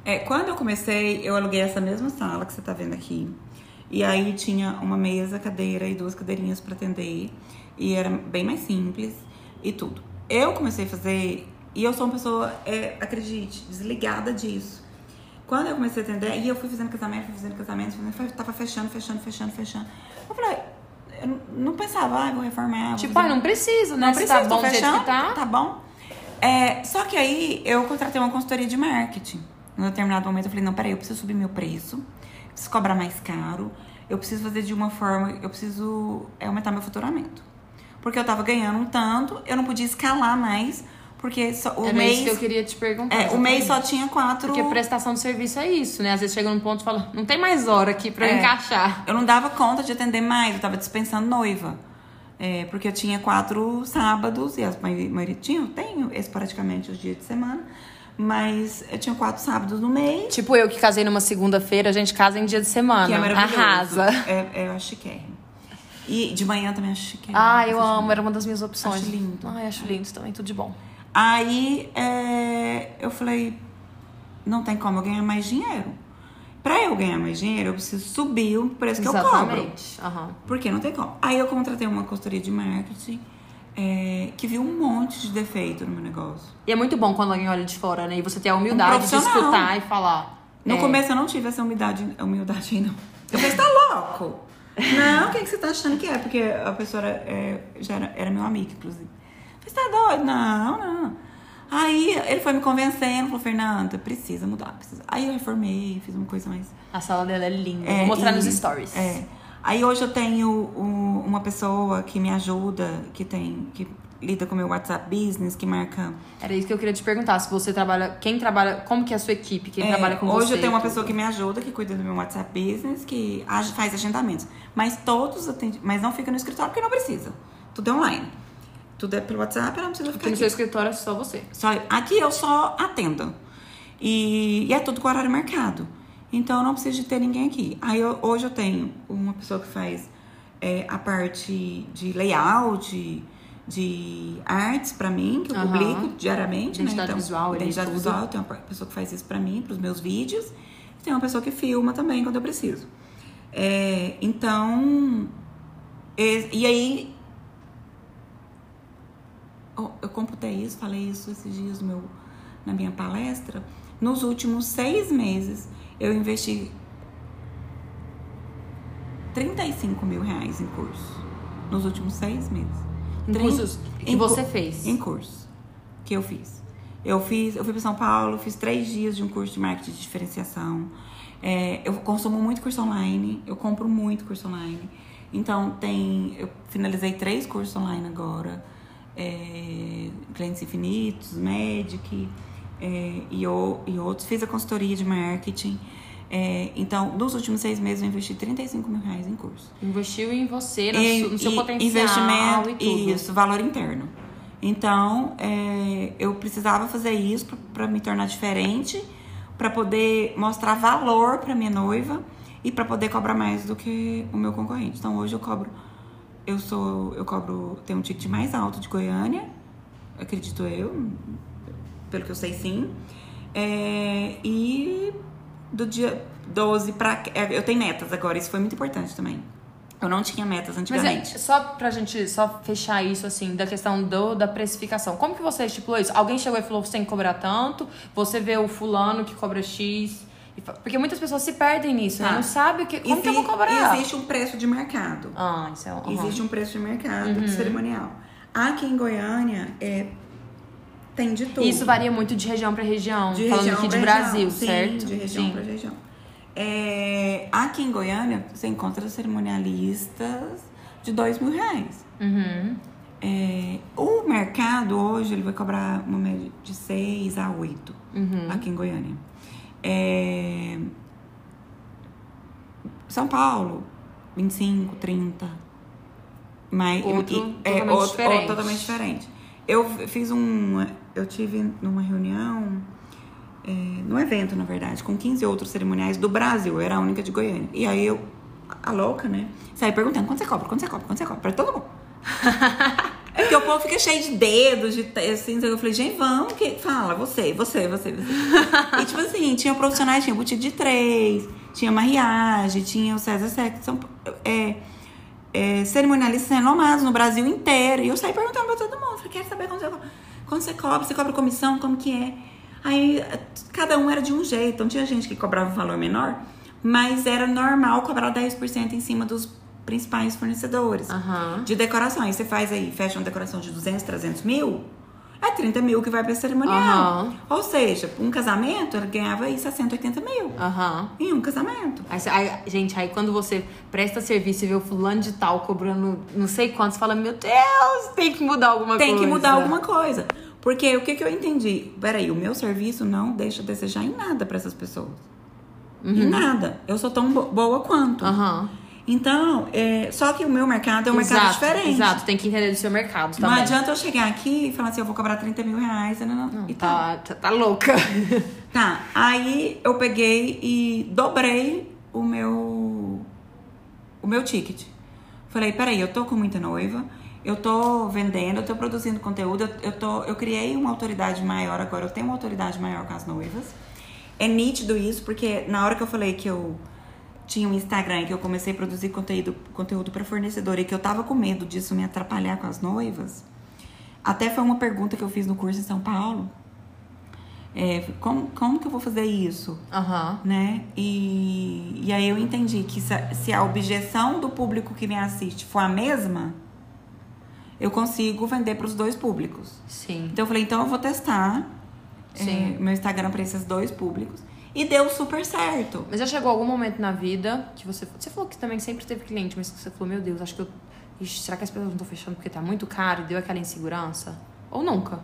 Speaker 2: É, quando eu comecei, eu aluguei essa mesma sala que você tá vendo aqui. E aí tinha uma mesa, cadeira e duas cadeirinhas para atender. E era bem mais simples e tudo. Eu comecei a fazer, e eu sou uma pessoa, é, acredite, desligada disso. Quando eu comecei a atender, e eu fui fazendo casamento, fui fazendo casamento, fazendo, tava fechando, fechando, fechando, fechando. Eu falei, eu não- pensava, ah, vou reformar.
Speaker 1: Tipo, ah, não precisa, né?
Speaker 2: não precisa,
Speaker 1: tá bom
Speaker 2: fechando,
Speaker 1: tá.
Speaker 2: tá bom. É, só que aí eu contratei uma consultoria de marketing. Em determinado momento eu falei, não, peraí, eu preciso subir meu preço, preciso cobrar mais caro, eu preciso fazer de uma forma, eu preciso é, aumentar meu faturamento. Porque eu tava ganhando um tanto, eu não podia escalar mais, porque só, o
Speaker 1: Era
Speaker 2: mês.
Speaker 1: isso que eu queria te perguntar.
Speaker 2: é, o mês só tinha quatro.
Speaker 1: Porque prestação de serviço é isso, né? Às vezes chega num ponto e fala, não tem mais hora aqui pra eu
Speaker 2: É.
Speaker 1: encaixar.
Speaker 2: Eu não dava conta de atender mais, eu tava dispensando noiva. É, porque eu tinha quatro sábados, e a maioria- tinha, eu tenho esporadicamente os dias de semana, mas eu tinha quatro sábados no mês.
Speaker 1: Tipo eu que casei numa segunda-feira, a gente casa em dia de semana.
Speaker 2: Que é maravilhoso.
Speaker 1: Arrasa.
Speaker 2: É, é, eu acho chiquérrimo. E de manhã também acho chiquérrimo.
Speaker 1: Ah, eu amo, era uma das minhas opções.
Speaker 2: Acho lindo.
Speaker 1: Ai, acho lindo também, tudo de bom.
Speaker 2: Aí é, eu falei, não tem como eu ganhar mais dinheiro. Pra eu ganhar mais dinheiro, eu preciso subir o preço que eu cobro.
Speaker 1: Exatamente. Aham.
Speaker 2: Porque não tem como. Aí eu contratei uma consultoria de marketing é, que viu um monte de defeito no meu negócio.
Speaker 1: E é muito bom quando alguém olha de fora, né? E você tem a humildade de
Speaker 2: profissional.
Speaker 1: escutar e falar.
Speaker 2: No
Speaker 1: É,
Speaker 2: começo eu não tive essa humildade, humildade aí, não. Eu falei, você tá louco? não, o que, que você tá achando que é? Porque a pessoa era, é, já era, era meu amigo, inclusive. Eu falei, você tá doido? Não, não. Aí ele foi me convencendo, falou, Fernanda, precisa mudar, precisa. Aí eu reformei, fiz uma coisa mais
Speaker 1: A sala dela é linda.
Speaker 2: É,
Speaker 1: Vou mostrar
Speaker 2: e-
Speaker 1: nos stories.
Speaker 2: É. Aí hoje eu tenho um- uma pessoa que me ajuda, que tem, que lida com o meu WhatsApp Business, que marca.
Speaker 1: Era isso que eu queria te perguntar. Se você trabalha. Quem trabalha. Como que é a sua equipe? Quem
Speaker 2: É,
Speaker 1: trabalha com
Speaker 2: hoje
Speaker 1: você?
Speaker 2: eu tenho uma pessoa que me ajuda, que cuida do meu WhatsApp Business, que faz agendamentos. Mas todos atende, mas não fica no escritório porque não precisa. Tudo é online. Tudo é pelo WhatsApp, não precisa
Speaker 1: Porque
Speaker 2: ficar
Speaker 1: no
Speaker 2: aqui.
Speaker 1: seu escritório é só você.
Speaker 2: Só, aqui eu só atendo. E, e é tudo com horário marcado. Então eu não preciso de ter ninguém aqui. Aí eu- hoje eu tenho uma pessoa que faz é, a parte de layout, de artes pra mim, que eu
Speaker 1: Aham.
Speaker 2: publico diariamente.
Speaker 1: Identidade
Speaker 2: né? Então,
Speaker 1: visual,
Speaker 2: Identidade
Speaker 1: tudo.
Speaker 2: visual, tenho uma pessoa que faz isso pra mim, pros meus vídeos. E tem uma pessoa que filma também quando eu preciso. É, então, e, e aí eu, eu computei isso, falei isso esses dias no meu, na minha palestra. Nos últimos seis meses, eu investi 35 mil reais em curso. Nos últimos seis meses.
Speaker 1: Em cursos que
Speaker 2: em
Speaker 1: você fez.
Speaker 2: Em curso que eu fiz. Eu fiz, eu fui para São Paulo, fiz três dias de um curso de marketing de diferenciação. É, eu consumo muito curso online, eu compro muito curso online. Então, tem. Eu finalizei três cursos online agora. É, Clientes Infinitos, Magic é, e, o, e outros. Fiz a consultoria de marketing. É, então, nos últimos seis meses, eu investi 35 mil reais em curso.
Speaker 1: Investiu em você, no, e, no seu potencial
Speaker 2: investimento,
Speaker 1: e tudo.
Speaker 2: Isso, valor interno. Então, é, eu precisava fazer isso para me tornar diferente, para poder mostrar valor para minha noiva e para poder cobrar mais do que o meu concorrente. Então, hoje eu cobro, eu sou, eu cobro, tenho um ticket mais alto de Goiânia, acredito eu, pelo que eu sei sim. É, e do dia 12 para eu tenho metas agora, isso foi muito importante também. Eu não tinha metas antigamente.
Speaker 1: Mas é, só pra gente só fechar isso, assim, da questão do, da precificação. Como que você estipulou isso? Alguém chegou e falou, você tem que cobrar tanto, você vê o fulano que cobra X. Porque muitas pessoas se perdem nisso, né? ah. né? Não sabe o que, como Exi que eu vou cobrar.
Speaker 2: Existe um preço de mercado.
Speaker 1: Ah, isso é uhum.
Speaker 2: Existe um preço de mercado uhum. cerimonial. Aqui em Goiânia, é, tem de tudo.
Speaker 1: Isso varia muito de região para região.
Speaker 2: De
Speaker 1: falando
Speaker 2: região
Speaker 1: aqui de
Speaker 2: região.
Speaker 1: Brasil,
Speaker 2: Sim,
Speaker 1: certo?
Speaker 2: de região para região. É, aqui em Goiânia, você encontra cerimonialistas de dois mil reais.
Speaker 1: Uhum.
Speaker 2: É, o mercado hoje ele vai cobrar uma média de 6 a 8
Speaker 1: uhum.
Speaker 2: aqui em Goiânia. É, São Paulo, 25, 30. Mas,
Speaker 1: outro,
Speaker 2: e,
Speaker 1: é, totalmente outro, diferente. Outro,
Speaker 2: totalmente diferente. Eu fiz um. Eu tive numa reunião é, no evento, na verdade, com 15 outros cerimoniais do Brasil. Eu era a única de Goiânia. E aí eu, a louca, né? Saí perguntando quanto você cobra, quanto você cobra, quanto você cobra, pra todo mundo. é porque o povo fica cheio de dedos, de assim, então eu falei, gente, vamos, que fala, você, você, você, você. e tipo assim, tinha profissionais, tinha boutique de três, tinha mariage, tinha o César Sec, são é, é, cerimonialistas renomados no Brasil inteiro. E eu saí perguntando pra todo mundo, falei, quero saber quanto você cobra, quanto você cobra, você cobra comissão, como que é? Aí cada um era de um jeito. Então tinha gente que cobrava um valor menor, mas era normal cobrar 10% em cima dos principais fornecedores
Speaker 1: uhum.
Speaker 2: de decoração. Aí você faz aí, fecha uma decoração de 200, 300 mil, é 30 mil que vai pra cerimonial.
Speaker 1: Uhum.
Speaker 2: Ou seja, um casamento, ele ganhava aí 60, 80 mil.
Speaker 1: Uhum.
Speaker 2: Em um casamento.
Speaker 1: Aí, aí, gente, aí quando você presta serviço e vê o fulano de tal cobrando não sei quantos, fala, meu Deus, tem que mudar alguma
Speaker 2: tem
Speaker 1: coisa.
Speaker 2: Tem que mudar alguma coisa. Porque o que, que eu entendi? Peraí, o meu serviço não deixa a desejar em nada para essas pessoas. Uhum. Em nada. Eu sou tão boa quanto.
Speaker 1: Uhum.
Speaker 2: Então, é, só que o meu mercado é um
Speaker 1: exato,
Speaker 2: mercado diferente.
Speaker 1: Exato, tem que entender do seu mercado também.
Speaker 2: Não adianta eu chegar aqui e falar assim, eu vou cobrar 30 mil reais. Não, não,
Speaker 1: não tá, tá, tá louca.
Speaker 2: Tá, aí eu peguei e dobrei o meu, o meu ticket. Falei, peraí, eu tô com muita noiva eu tô vendendo, eu tô produzindo conteúdo, eu, eu, tô, eu criei uma autoridade maior agora, eu tenho uma autoridade maior com as noivas. É nítido isso, porque na hora que eu falei que eu tinha um Instagram que eu comecei a produzir conteúdo, conteúdo para fornecedor e que eu tava com medo disso me atrapalhar com as noivas, até foi uma pergunta que eu fiz no curso em São Paulo. É, como, como que eu vou fazer isso?
Speaker 1: Uhum.
Speaker 2: Né? E, e aí eu entendi que se a, se a objeção do público que me assiste for a mesma, eu consigo vender para os dois públicos.
Speaker 1: Sim.
Speaker 2: Então eu falei, então eu vou testar
Speaker 1: é,
Speaker 2: meu Instagram para esses dois públicos. E deu super certo.
Speaker 1: Mas já chegou algum momento na vida que você. Você falou que também sempre teve cliente, mas você falou, meu Deus, acho que eu. Ixi, será que as pessoas não estão fechando porque tá muito caro e deu aquela insegurança? Ou nunca?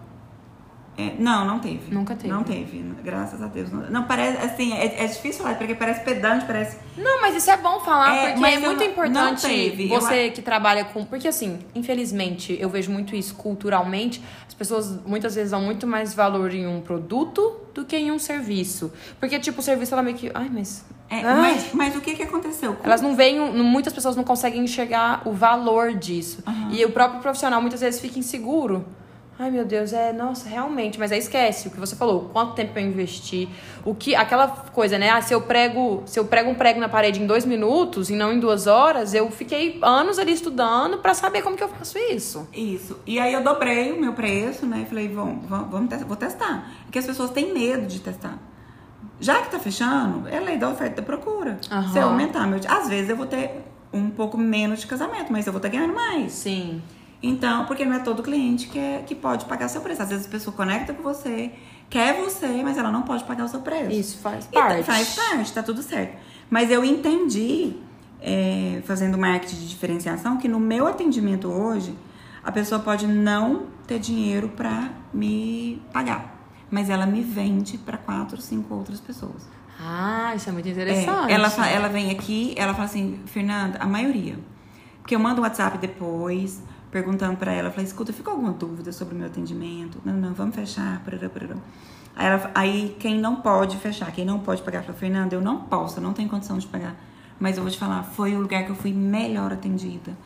Speaker 2: É, não, não teve.
Speaker 1: Nunca teve.
Speaker 2: Não teve, graças a Deus. Não, não parece, assim, é, é, difícil falar, porque parece pedante, parece.
Speaker 1: Não, mas isso é bom falar,
Speaker 2: é,
Speaker 1: porque é muito
Speaker 2: não,
Speaker 1: importante
Speaker 2: não teve.
Speaker 1: você
Speaker 2: eu...
Speaker 1: que trabalha com. Porque, assim, infelizmente, eu vejo muito isso culturalmente. As pessoas muitas vezes dão muito mais valor em um produto do que em um serviço. Porque, tipo, o serviço ela meio que. Ai, mas.
Speaker 2: É, mas, mas o que, que aconteceu?
Speaker 1: Elas não veem, muitas pessoas não conseguem enxergar o valor disso.
Speaker 2: Uhum.
Speaker 1: E o próprio profissional muitas vezes fica inseguro. Ai, meu Deus, é, nossa, realmente, mas aí esquece o que você falou, quanto tempo eu investi, o que, aquela coisa, né? Ah, se eu prego, se eu prego um prego na parede em dois minutos e não em duas horas, eu fiquei anos ali estudando para saber como que eu faço isso.
Speaker 2: Isso. E aí eu dobrei o meu preço, né? Falei, vamos, vamos, vamos testar, vou testar. Porque as pessoas têm medo de testar. Já que tá fechando, é lei da oferta e da procura.
Speaker 1: Uhum.
Speaker 2: Se eu aumentar meu. Às vezes eu vou ter um pouco menos de casamento, mas eu vou estar ganhando mais.
Speaker 1: Sim.
Speaker 2: Então, porque não é todo cliente que, é, que pode pagar seu preço. Às vezes a pessoa conecta com você, quer você, mas ela não pode pagar o seu preço.
Speaker 1: Isso faz parte.
Speaker 2: E faz parte, tá tudo certo. Mas eu entendi é, fazendo marketing de diferenciação que no meu atendimento hoje, a pessoa pode não ter dinheiro para me pagar, mas ela me vende para quatro, cinco outras pessoas.
Speaker 1: Ah, isso é muito interessante.
Speaker 2: É, ela, ela vem aqui, ela fala assim, Fernanda, a maioria. Porque eu mando um WhatsApp depois, perguntando pra ela, falei, escuta, ficou alguma dúvida sobre o meu atendimento? Não, não, vamos fechar, parará, parará. Aí, ela- aí quem não pode fechar, quem não pode pagar, fala, Fernanda, eu não posso, eu não tenho condição de pagar. Mas eu vou te falar, foi o lugar que eu fui melhor atendida.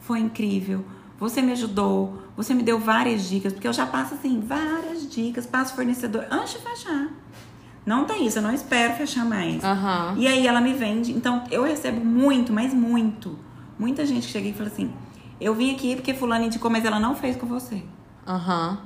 Speaker 2: Foi incrível. Você me ajudou, você me deu várias dicas, porque eu já passo assim, várias dicas, passo fornecedor antes de fechar. Não tem isso, eu não espero fechar mais.
Speaker 1: Aham.
Speaker 2: E aí ela me vende. Então eu recebo muito, mas muito. Muita gente que chega e fala assim: Eu vim aqui porque fulano indicou, mas ela não fez com você.
Speaker 1: Aham.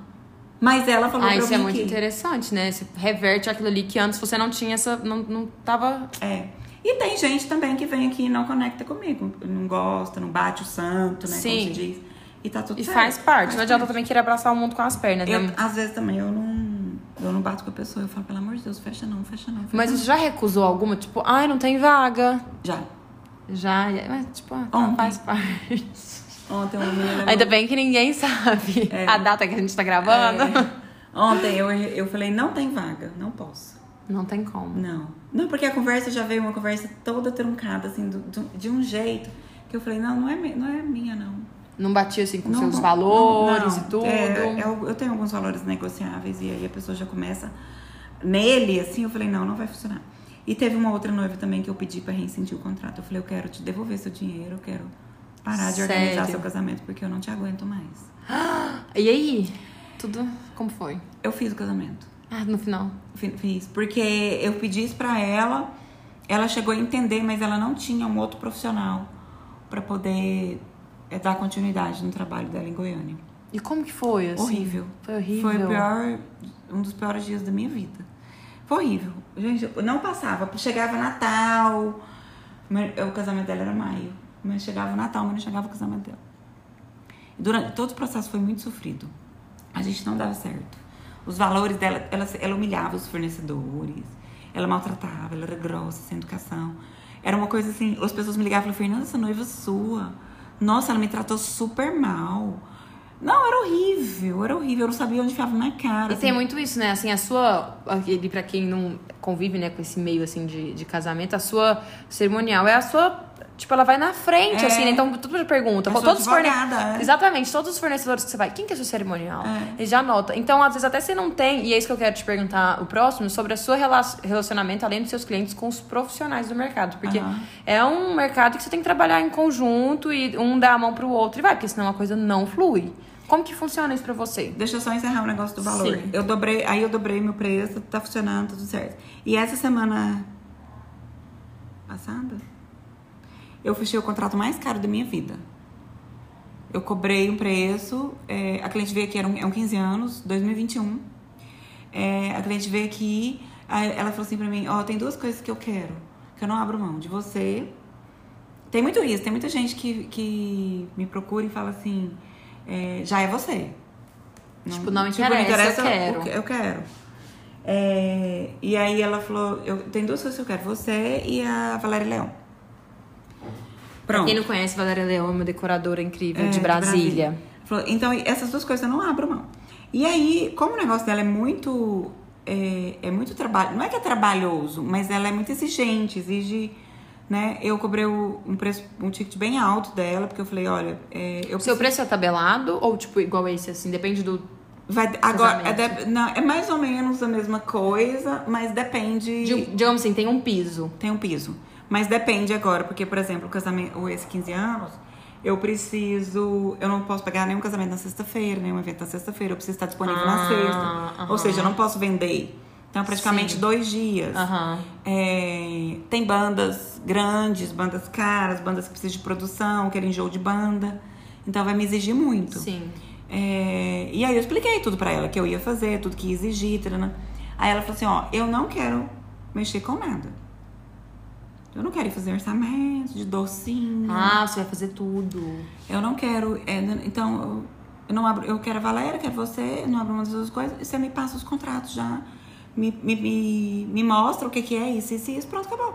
Speaker 2: Mas ela falou
Speaker 1: Ah,
Speaker 2: pra
Speaker 1: isso é muito
Speaker 2: aqui.
Speaker 1: interessante, né? Você reverte aquilo ali que antes você não tinha essa. Não, não tava.
Speaker 2: É. E tem gente também que vem aqui e não conecta comigo. Não gosta, não bate o santo, né?
Speaker 1: Sim.
Speaker 2: Como se diz. E tá tudo
Speaker 1: E
Speaker 2: certo.
Speaker 1: faz parte.
Speaker 2: Faz
Speaker 1: não adianta
Speaker 2: parte.
Speaker 1: também querer abraçar o mundo com as pernas,
Speaker 2: Eu,
Speaker 1: né?
Speaker 2: às vezes também eu não. Eu não bato com a pessoa. Eu falo, pelo amor de Deus, fecha não, fecha não. Fecha
Speaker 1: Mas
Speaker 2: não.
Speaker 1: você já recusou alguma? Tipo, ai, não tem vaga.
Speaker 2: Já.
Speaker 1: Já, mas tipo, ah,
Speaker 2: Ontem.
Speaker 1: faz parte.
Speaker 2: Ontem uma menina.
Speaker 1: Ainda bem que ninguém sabe
Speaker 2: É.
Speaker 1: a data que a gente tá gravando.
Speaker 2: É. Ontem eu, eu falei, não tem vaga, não posso.
Speaker 1: Não tem como.
Speaker 2: Não. Não, porque a conversa já veio uma conversa toda truncada, assim, do- do- de um jeito que eu falei, não, não é, não é minha, não.
Speaker 1: Não batia assim com
Speaker 2: Não,
Speaker 1: seus
Speaker 2: não,
Speaker 1: valores
Speaker 2: não,
Speaker 1: e tudo.
Speaker 2: É, eu, eu tenho alguns valores negociáveis e aí a pessoa já começa nele, assim, eu falei, não, não vai funcionar. E teve uma outra noiva também que eu pedi pra rescindir o contrato. Eu falei, eu quero te devolver seu dinheiro, eu quero parar de organizar
Speaker 1: Sério?
Speaker 2: seu casamento porque eu não te aguento mais.
Speaker 1: E aí? Tudo como foi?
Speaker 2: Eu fiz o casamento.
Speaker 1: Ah, no final.
Speaker 2: Fi- Fiz. Porque eu pedi isso pra ela, ela chegou a entender, mas ela não tinha um outro profissional pra poder eh, dar continuidade no trabalho dela em Goiânia.
Speaker 1: E como que foi, assim?
Speaker 2: Horrível.
Speaker 1: Foi horrível.
Speaker 2: Foi o pior, um dos piores dias da minha vida. Foi horrível. Gente, eu não passava. Chegava Natal, mas o casamento dela era maio. Mas chegava Natal, mas não chegava o casamento dela. E durante todo o processo foi muito sofrido. A gente não dava certo. Os valores dela, ela, ela humilhava os fornecedores, ela maltratava, ela era grossa, sem educação. Era uma coisa assim, as pessoas me ligavam e falavam, Fernanda, essa noiva é sua. Nossa, ela me tratou super mal. Não, era horrível, era horrível. Eu não sabia onde enfiava na cara.
Speaker 1: E
Speaker 2: assim.
Speaker 1: tem muito isso, né? Assim, a sua. Aquele, pra quem não convive, né, com esse meio assim de, de casamento, a sua cerimonial é a sua. Tipo, ela vai na frente,
Speaker 2: É.
Speaker 1: assim, né? Então, tudo pergunta.
Speaker 2: É
Speaker 1: todos os forne-
Speaker 2: é.
Speaker 1: Exatamente, todos os fornecedores que você vai. Quem que é seu cerimonial?
Speaker 2: É.
Speaker 1: Ele já anota. Então, às vezes, até você não tem, e é isso que eu quero te perguntar o próximo, sobre a sua rela- relacionamento, além dos seus clientes, com os profissionais do mercado. Porque
Speaker 2: Aham.
Speaker 1: é um mercado que você tem que trabalhar em conjunto e um dá a mão pro outro e vai, porque senão a coisa não flui. Como que funciona isso pra você?
Speaker 2: Deixa eu só encerrar o negócio do valor.
Speaker 1: Sim.
Speaker 2: Eu dobrei, aí eu dobrei meu preço, tá funcionando, tudo certo. E essa semana passada, eu fechei o contrato mais caro da minha vida. Eu cobrei um preço, é, a cliente veio aqui, era um, é um 15 anos, 2021. É, a cliente veio aqui, ela falou assim pra mim, ó, tem duas coisas que eu quero, que eu não abro mão, de você. Tem muito isso, tem muita gente que, que me procura e fala assim, é, já é você.
Speaker 1: Tipo, não interessa, eu quero.
Speaker 2: que eu quero. É, e aí ela falou, eu, tem duas coisas que eu quero, você e a Valéria Leão.
Speaker 1: Pra
Speaker 2: Pronto.
Speaker 1: quem não conhece, Valéria Leão é uma decoradora incrível
Speaker 2: É,
Speaker 1: de Brasília.
Speaker 2: Falou, então, essas duas coisas eu não abro mão. E aí, como o negócio dela é muito. É, é muito trabalho. Não é que é trabalhoso, mas ela é muito exigente, exige. Né? Eu cobrei um preço, um ticket bem alto dela, porque eu falei, olha, é, eu
Speaker 1: O seu preço é tabelado ou, tipo, igual esse, assim? Depende do...
Speaker 2: Vai, agora, é, de- não, é mais ou menos a mesma coisa, mas depende.
Speaker 1: de- digamos assim, tem um piso.
Speaker 2: Tem um piso. Mas depende agora, porque, por exemplo, o casamento, ou esse 15 anos, eu preciso. Eu não posso pegar nenhum casamento na sexta-feira, nenhum evento na sexta-feira, eu preciso estar disponível na
Speaker 1: Ah,
Speaker 2: sexta.
Speaker 1: aham.
Speaker 2: Ou seja, eu não posso vender. Então, praticamente
Speaker 1: Sim.
Speaker 2: dois dias. É, tem bandas grandes, bandas caras, bandas que precisam de produção, querem jogo de banda. Então vai me exigir muito.
Speaker 1: Sim.
Speaker 2: É, e aí eu expliquei tudo pra ela que eu ia fazer, tudo que ia exigir. tarana. Aí ela falou assim, ó, eu não quero mexer com nada. Eu não quero ir fazer orçamento de docinho.
Speaker 1: Ah, você vai fazer tudo.
Speaker 2: Eu não quero. é, então, eu, não abro. Eu quero a Valéria, quero você, eu não abro uma das duas coisas. E você me passa os contratos já. Me, me, me, me mostra o que, que é isso, isso e isso, pronto, acabou.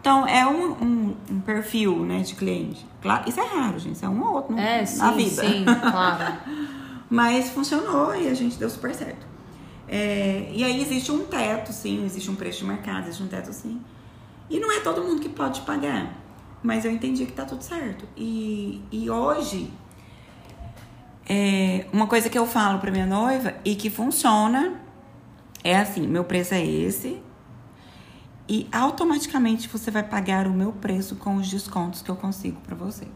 Speaker 2: Então, é um, um, um perfil né, de cliente. Claro, isso é raro, gente. Isso é um ou outro no-
Speaker 1: É,
Speaker 2: na
Speaker 1: sim,
Speaker 2: vida.
Speaker 1: sim, claro.
Speaker 2: Mas funcionou e a gente deu super certo. É, e aí existe um teto, sim, existe um preço de mercado, existe um teto, sim. E não é todo mundo que pode pagar. Mas eu entendi que tá tudo certo. E, e hoje, é, uma coisa que eu falo pra minha noiva e que funciona é assim: meu preço é esse. E automaticamente você vai pagar o meu preço com os descontos que eu consigo pra você.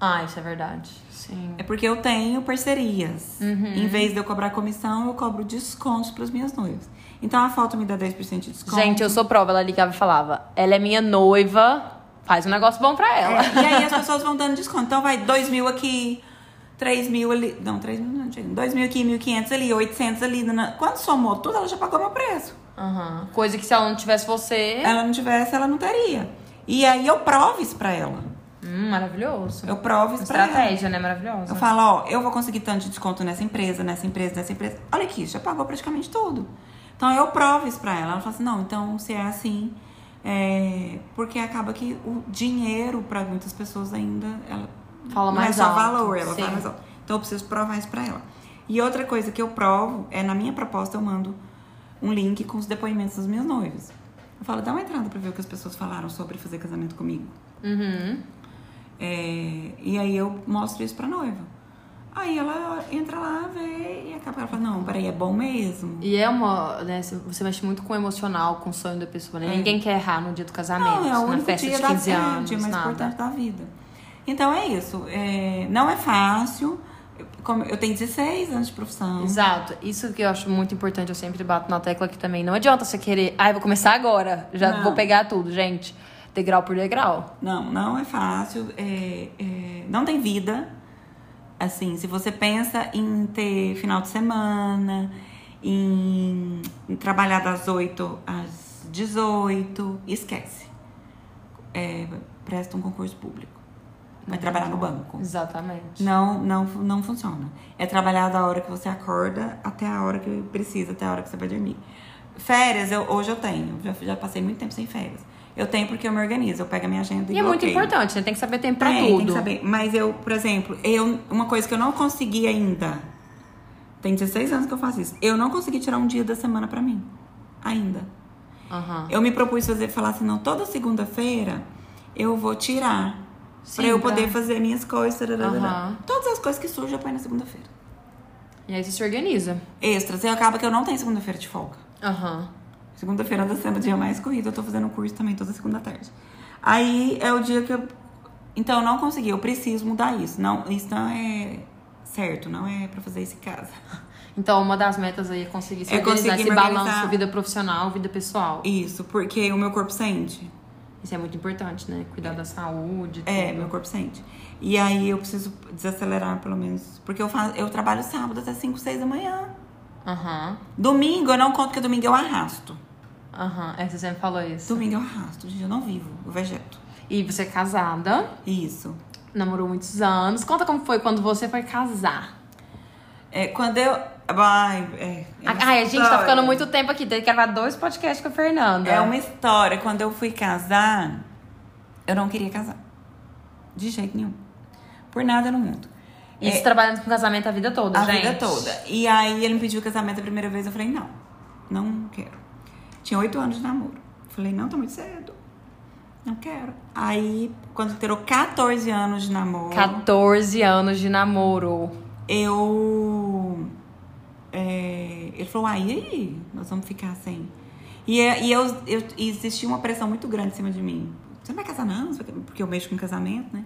Speaker 1: Ah, isso é verdade. Sim.
Speaker 2: É porque eu tenho parcerias.
Speaker 1: Uhum.
Speaker 2: Em vez de eu cobrar comissão, eu cobro descontos para as minhas noivas. Então a foto me dá 10% de desconto.
Speaker 1: Gente, eu sou prova. Ela ligava e falava: ela é minha noiva, faz um negócio bom pra ela.
Speaker 2: É, e aí as pessoas vão dando desconto. Então vai 2 mil aqui, 3 mil ali. Não, 3 mil não, 2 mil aqui, 1.500 ali, 800 ali. Quando somou tudo, ela já pagou meu preço.
Speaker 1: Aham. Coisa que se ela não tivesse você.
Speaker 2: Ela não tivesse, ela não teria. E aí eu provo isso pra ela.
Speaker 1: Hum, maravilhoso.
Speaker 2: Eu provo isso pra ela.
Speaker 1: Estratégia, né? Maravilhosa.
Speaker 2: Eu falo, ó, eu vou conseguir tanto de desconto nessa empresa, nessa empresa, nessa empresa. Olha aqui, já pagou praticamente tudo. Então eu provo isso pra ela. Ela fala assim, não, então se é assim, é... porque acaba que o dinheiro pra muitas pessoas ainda ela
Speaker 1: Fala
Speaker 2: não
Speaker 1: mais
Speaker 2: é só
Speaker 1: alto,
Speaker 2: valor, ela
Speaker 1: sim.
Speaker 2: fala mais alto. Então eu preciso provar isso pra ela. E outra coisa que eu provo é na minha proposta eu mando um link com os depoimentos dos meus noivos. Eu falo, dá uma entrada pra ver o que as pessoas falaram sobre fazer casamento comigo.
Speaker 1: Uhum.
Speaker 2: É, e aí eu mostro isso pra noiva. Aí ela entra lá, vê e acaba ela fala, não, peraí, é bom mesmo.
Speaker 1: E é uma, né, você mexe muito com o emocional, com o sonho da pessoa, né?
Speaker 2: É.
Speaker 1: Ninguém quer errar no dia do casamento,
Speaker 2: Não, é o
Speaker 1: na
Speaker 2: único
Speaker 1: festa
Speaker 2: dia
Speaker 1: de
Speaker 2: da
Speaker 1: 15
Speaker 2: é o
Speaker 1: anos,
Speaker 2: dia mais
Speaker 1: nada.
Speaker 2: importante da vida. Então é isso. é, não é fácil. Eu- Como eu tenho 16 anos de profissão.
Speaker 1: Exato. Isso que eu acho muito importante, eu sempre bato na tecla aqui também. Não adianta você querer, ai, vou começar agora, já
Speaker 2: Não.
Speaker 1: vou pegar tudo, gente. Degrau por degrau.
Speaker 2: Não, não é fácil. é, é, não tem vida. Assim, se você pensa em ter final de semana, em, em trabalhar das 8 às 18, esquece. É, presta um concurso público. Vai trabalhar no banco.
Speaker 1: Exatamente.
Speaker 2: Não, não, não funciona. É trabalhar da hora que você acorda até a hora que precisa, até a hora que você vai dormir. Férias, eu, hoje eu tenho. Já, já passei muito tempo sem férias. Eu tenho porque eu me organizo. Eu pego a minha agenda e,
Speaker 1: E é muito importante, né? Tem que saber tempo pra
Speaker 2: Tem,
Speaker 1: tudo.
Speaker 2: tem que saber. Mas eu, por exemplo, eu, uma coisa que eu não consegui ainda. Tem 16 anos que eu faço isso. Eu não consegui tirar um dia da semana pra mim. Ainda.
Speaker 1: Aham.
Speaker 2: Eu me propus fazer, falar assim, não, toda segunda-feira eu vou tirar.
Speaker 1: Sim,
Speaker 2: pra eu
Speaker 1: pra-
Speaker 2: poder fazer minhas coisas.
Speaker 1: Aham.
Speaker 2: Todas as coisas que surgem eu ponho na segunda-feira.
Speaker 1: E aí você se organiza.
Speaker 2: Extras. E acaba que eu não tenho segunda-feira de folga.
Speaker 1: Aham.
Speaker 2: Segunda-feira anda sendo o dia mais corrido. Eu tô fazendo curso também toda segunda tarde. Aí é o dia que eu. Então eu não consegui. Eu preciso mudar isso. Não, isso não é certo. Não é pra fazer isso em casa.
Speaker 1: Então, uma das metas aí é conseguir se
Speaker 2: É
Speaker 1: organizar
Speaker 2: conseguir
Speaker 1: esse balanço vida profissional, vida pessoal.
Speaker 2: Isso, porque o meu corpo sente.
Speaker 1: Isso é muito importante, né? Cuidar da saúde.
Speaker 2: É,
Speaker 1: tudo.
Speaker 2: meu corpo sente. E aí eu preciso desacelerar, pelo menos. Porque eu, faço, eu trabalho sábado até 5, 6 da manhã.
Speaker 1: Aham.
Speaker 2: Domingo eu não conto que domingo eu arrasto.
Speaker 1: Aham. É, você sempre falou isso.
Speaker 2: Domingo eu arrasto, gente. Eu não vivo, eu vegeto.
Speaker 1: E você é casada,
Speaker 2: Isso.
Speaker 1: namorou muitos anos. Conta como foi quando você foi casar.
Speaker 2: É, quando eu. Ai, é, é
Speaker 1: Ai, a gente tá ficando muito tempo aqui. Tem que gravar dois podcasts com a Fernanda.
Speaker 2: É uma história. Quando eu fui casar, eu não queria casar. De jeito nenhum. Por nada no mundo.
Speaker 1: Isso
Speaker 2: É,
Speaker 1: trabalhando com casamento a vida toda,
Speaker 2: a
Speaker 1: gente.
Speaker 2: vida toda. E aí ele me pediu casamento a primeira vez, eu falei, não, não quero. Tinha oito anos de namoro. Falei, não, tá muito cedo. Não quero. Aí, quando terou 14 anos de namoro,
Speaker 1: 14 anos de namoro.
Speaker 2: eu. é, ele falou, ah, e aí? Nós vamos ficar sem. E, é- e eu, eu, existia uma pressão muito grande em cima de mim. Você não vai casar, não? Porque eu mexo com casamento, né?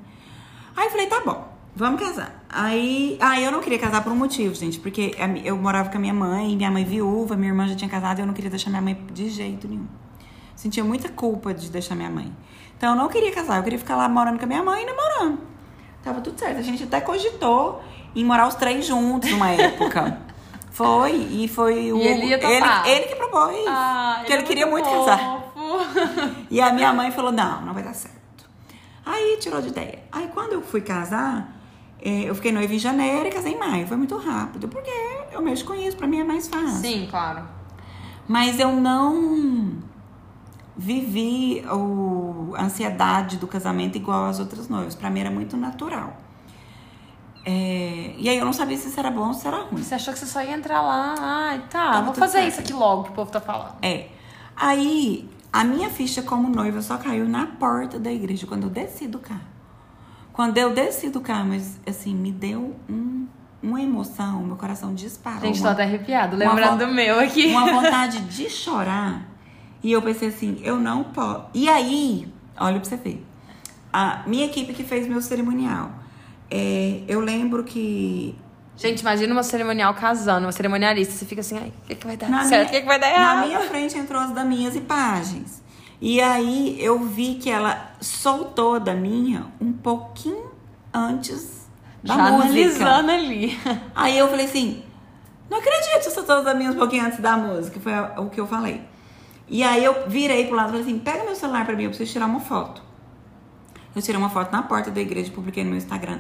Speaker 2: Aí eu falei, tá bom, vamos casar. Aí, aí eu não queria casar por um motivo, gente, porque eu morava com a minha mãe, minha mãe viúva, minha irmã já tinha casado e eu não queria deixar minha mãe de jeito nenhum. Sentia muita culpa de deixar minha mãe. Então eu não queria casar, eu queria ficar lá morando com a minha mãe e namorando. Tava tudo certo. A gente até cogitou em morar os três juntos numa época. foi, e foi o.
Speaker 1: ele ia topar.
Speaker 2: ele, ele que propôs.
Speaker 1: Ah,
Speaker 2: porque ele, queria muito casar.
Speaker 1: casar.
Speaker 2: E a minha mãe falou: não, não vai dar certo. Aí tirou de ideia. Aí quando eu fui casar, eu fiquei noiva em janeiro e casei em maio. Foi muito rápido, porque eu mexo com isso, pra mim é mais fácil.
Speaker 1: Sim, claro.
Speaker 2: Mas eu não. vivi o, a ansiedade do casamento igual às outras noivas. Pra mim era muito natural. É, e aí eu não sabia se isso era bom ou se era ruim.
Speaker 1: Você achou que você só ia entrar lá, ai, tá,
Speaker 2: Tava
Speaker 1: vou fazer
Speaker 2: certo.
Speaker 1: isso aqui logo que o povo tá falando.
Speaker 2: É. Aí, a minha ficha como noiva só caiu na porta da igreja, quando eu desci do carro. Quando eu desci do carro, mas assim, me deu um, uma emoção, meu coração disparou.
Speaker 1: Gente, tô até arrepiado, lembrando do meu aqui.
Speaker 2: uma vontade de chorar. E eu pensei assim, eu não posso. E aí, olha pra você ver. A minha equipe que fez meu cerimonial. é, eu lembro que
Speaker 1: Gente, imagina uma cerimonial casando, uma cerimonialista. Você fica assim, ai, o que, que vai dar
Speaker 2: Na
Speaker 1: certo? O que, que vai dar
Speaker 2: Na
Speaker 1: errado?
Speaker 2: minha frente entrou as daminhas e pagens. E aí eu vi que ela soltou da minha um pouquinho antes da
Speaker 1: Já
Speaker 2: música.
Speaker 1: ali.
Speaker 2: Aí eu falei assim, não acredito que soltou as daminhas um pouquinho antes da música. Foi o que eu falei. E aí eu virei pro lado e falei assim, pega meu celular pra mim, eu preciso tirar uma foto. Eu tirei uma foto na porta da igreja e publiquei no meu Instagram,